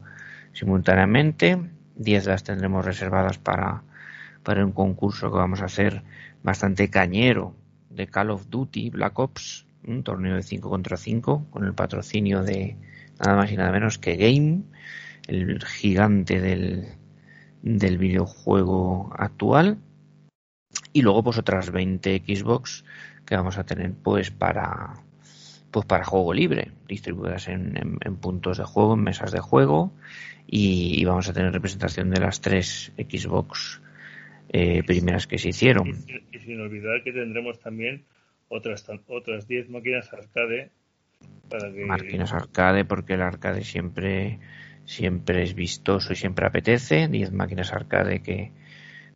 Speaker 1: simultáneamente. 10 las tendremos reservadas para, para un concurso que vamos a hacer bastante cañero de Call of Duty Black Ops, un torneo de 5 contra 5 con el patrocinio de nada más y nada menos que Game, el gigante del, del videojuego actual. Y luego pues otras 20 Xbox que vamos a tener pues para pues para juego libre distribuidas en, en- puntos de juego en mesas de juego. Y, y vamos a tener representación de las tres Xbox eh, primeras que se hicieron.
Speaker 2: Y, sin- y sin olvidar que tendremos también otras otras 10 máquinas arcade para que
Speaker 1: máquinas arcade porque el arcade siempre siempre es vistoso y siempre apetece. 10 máquinas arcade que,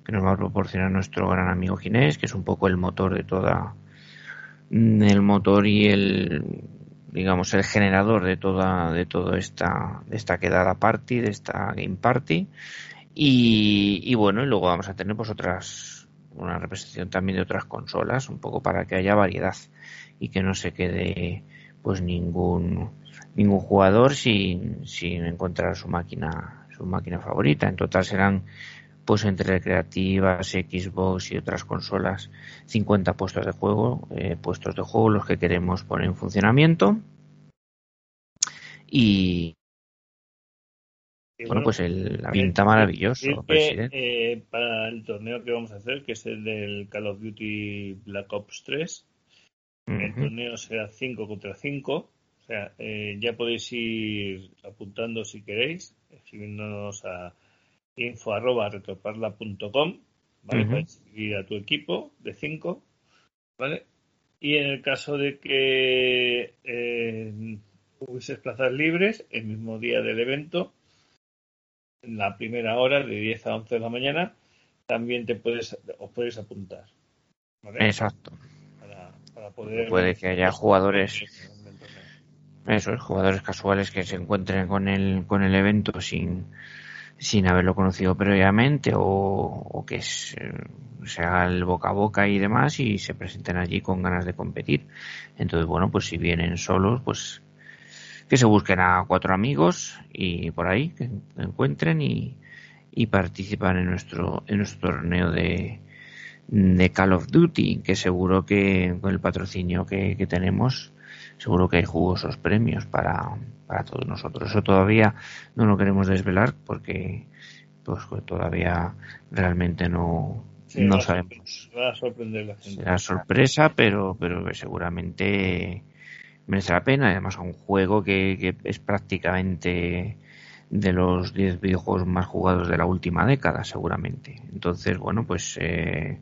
Speaker 1: que nos va a proporcionar nuestro gran amigo Ginés que es un poco el motor de toda mm, el motor y el digamos el generador de toda de toda esta de esta quedada party de esta game party y, y bueno y luego vamos a tener pues otras una representación también de otras consolas un poco para que haya variedad y que no se quede pues ningún ningún jugador sin, sin encontrar su máquina su máquina favorita en total serán pues entre recreativas, Xbox y otras consolas, 50 puestos de juego, eh, puestos de juego los que queremos poner en funcionamiento. Y, bueno, pues el, la pinta maravilloso,
Speaker 2: eh, para el torneo que vamos a hacer, que es el del Call of Duty Black Ops 3, el torneo será 5 contra 5. O sea, eh, ya podéis ir apuntando si queréis, escribiéndonos a info arroba retroparla.com, ¿vale? Para seguir a tu equipo de 5, ¿vale? Y en el caso de que eh, hubieses plazas libres, el mismo día del evento, en la primera hora, de 10 a 11 de la mañana, también te puedes, os puedes apuntar.
Speaker 1: ¿vale? Exacto. Para, poder Puede que haya jugadores eso es, jugadores casuales que se encuentren con el, con el evento sin, sin haberlo conocido previamente o, que se, haga el boca a boca y demás y se presenten allí con ganas de competir. Entonces, bueno, pues si vienen solos, pues que se busquen a cuatro amigos y por ahí que encuentren y, y participan en nuestro, en nuestro torneo de, de Call of Duty, que seguro que con el patrocinio que, que tenemos seguro que hay jugosos premios para, para todos nosotros. Eso todavía no lo queremos desvelar porque pues todavía realmente no, no sabemos.
Speaker 2: Va a sorprender la
Speaker 1: gente. Será sorpresa, pero, pero seguramente merece la pena. Además, un juego que, que es prácticamente de los 10 videojuegos más jugados de la última década, seguramente. Entonces, bueno, pues eh,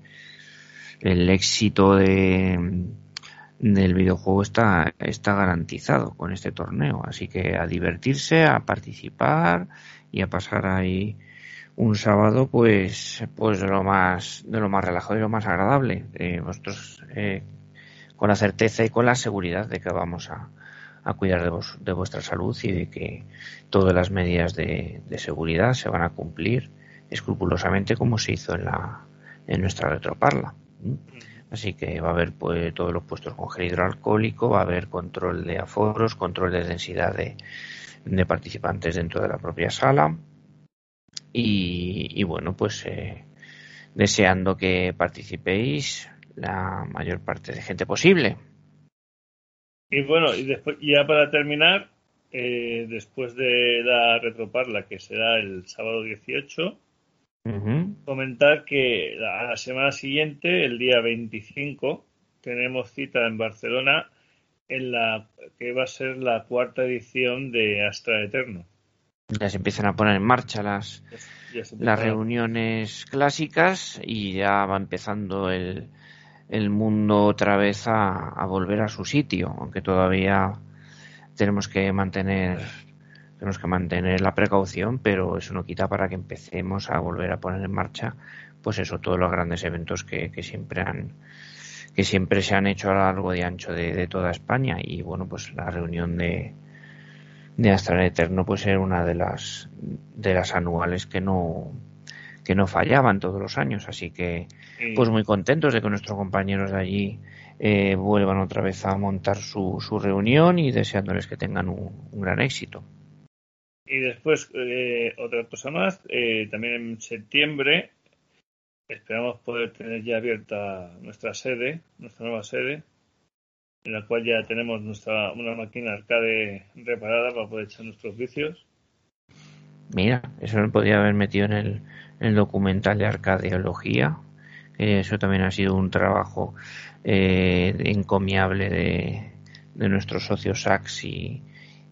Speaker 1: el éxito de, del videojuego está, está garantizado con este torneo. Así que a divertirse, a participar y a pasar ahí un sábado pues pues de lo más de lo más relajado y lo más agradable eh, vosotros eh, con la certeza y con la seguridad de que vamos a, a cuidar de, vos, de vuestra salud y de que todas las medidas de, de, seguridad se van a cumplir escrupulosamente como se hizo en la en nuestra retroparla Así que va a haber pues, todos los puestos con gel hidroalcohólico, va a haber control de aforos, control de densidad de, participantes dentro de la propia sala. Y, bueno, pues eh, deseando que participéis la mayor parte de gente posible.
Speaker 2: Y bueno, y después, ya para terminar, eh, después de la retroparla, que será el sábado 18, Comentar que a la semana siguiente, el día 25, tenemos cita en Barcelona en la que va a ser la cuarta edición de Astra Eterno.
Speaker 1: Ya se empiezan a poner en marcha las, las reuniones clásicas y ya va empezando el, el mundo otra vez a, volver a su sitio, aunque todavía tenemos que mantener tenemos que mantener la precaución, pero eso no quita para que empecemos a volver a poner en marcha, pues eso, todos los grandes eventos que, siempre han que siempre se han hecho a largo y ancho de, toda España. Y bueno pues la reunión de de Astral Eterno pues era una de las de las anuales que no que no fallaban todos los años así que pues muy contentos de que nuestros compañeros de allí eh, vuelvan otra vez a montar su, su reunión y deseándoles que tengan un gran éxito.
Speaker 2: Y después, eh, otra cosa más, eh, también en septiembre esperamos poder tener ya abierta nuestra sede, nuestra nueva sede, en la cual ya tenemos nuestra una máquina arcade reparada para poder echar nuestros vicios.
Speaker 1: Mira, eso lo podría haber metido en el, el documental de arcadeología. eso también ha sido un trabajo eh, encomiable de, de nuestro socio Sax y,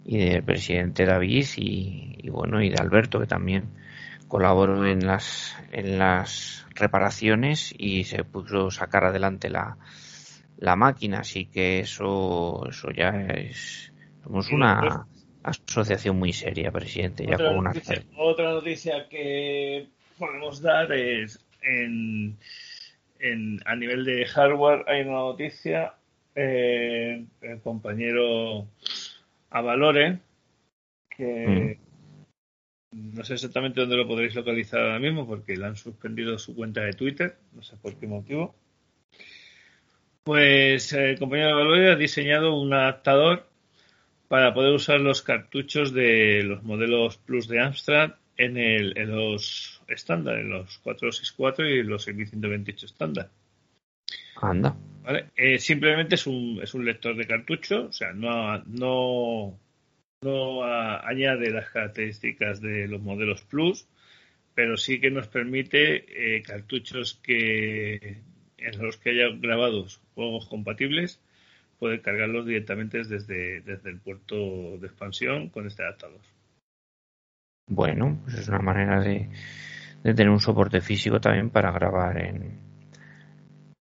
Speaker 1: y del presidente David y, bueno y de Alberto que también colaboró en las en las reparaciones y se puso sacar adelante la, la máquina así que eso eso ya es somos una asociación muy seria presidente ya
Speaker 2: con una otra noticia que podemos dar es en, en a nivel de hardware hay una noticia eh, el compañero a Valore, que mm. no sé exactamente dónde lo podréis localizar ahora mismo porque le han suspendido su cuenta de Twitter, no sé por qué motivo. Pues el compañero de Valore ha diseñado un adaptador para poder usar los cartuchos de los modelos Plus de Amstrad en, el, en los estándar, en los 464 y los 6128 estándar.
Speaker 1: Anda.
Speaker 2: ¿Vale? Eh, simplemente es un, es un lector de cartucho, o sea, no, no, no a- añade las características de los modelos Plus, pero sí que nos permite eh, cartuchos que en los que haya grabados juegos compatibles, poder cargarlos directamente desde, desde el puerto de expansión con este adaptador.
Speaker 1: Bueno, pues es una manera de, de tener un soporte físico también para grabar en,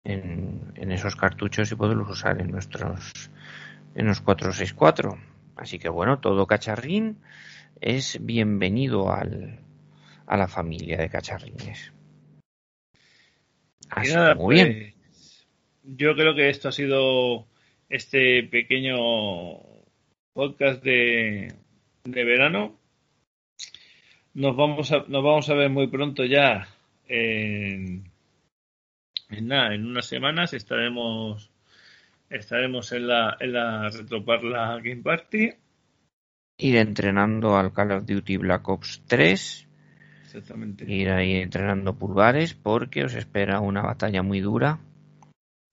Speaker 1: en, en esos cartuchos y poderlos usar en nuestros en los 464. Así que bueno, todo cacharrín es bienvenido al, a la familia de cacharrines. Así
Speaker 2: nada,
Speaker 1: muy bien.
Speaker 2: pues, yo creo que esto ha sido este pequeño podcast de, de verano. Nos vamos a, nos vamos a ver muy pronto ya en, en nada, en unas semanas estaremos estaremos en la en la Retroparla Game Party.
Speaker 1: Ir entrenando al Call of Duty Black Ops 3
Speaker 2: Exactamente.
Speaker 1: ir ahí entrenando pulgares porque os espera una batalla muy dura.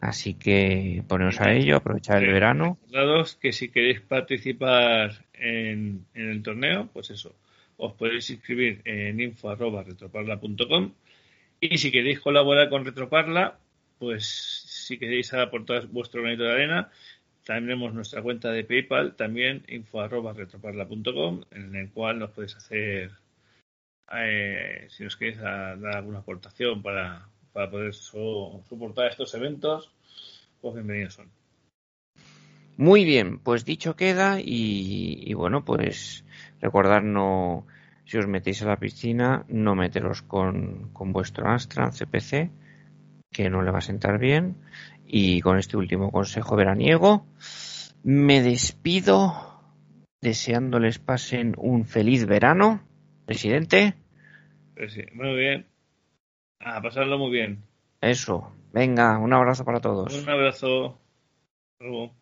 Speaker 1: Así que poneros a ello, aprovechar el verano.
Speaker 2: Que si queréis participar en, en el torneo, pues eso, os podéis inscribir en info.retroparla.com y si queréis colaborar con Retroparla, pues si queréis aportar vuestro granito de arena, tenemos nuestra cuenta de PayPal también info.retroparla.com en el cual nos podéis hacer eh, si os queréis a- dar alguna aportación para, para poder so- soportar estos eventos, pues bienvenidos son.
Speaker 1: Muy bien, pues dicho queda y bueno, pues recordad no, si os metéis a la piscina, no meteros con, con vuestro Astra CPC, que no le va a sentar bien. Y con este último consejo veraniego, me despido deseándoles pasen un feliz verano. Presidente,
Speaker 2: Pues sí, muy bien. A pasarlo muy bien.
Speaker 1: eso. Venga, un abrazo para todos.
Speaker 2: Un abrazo. Hasta luego.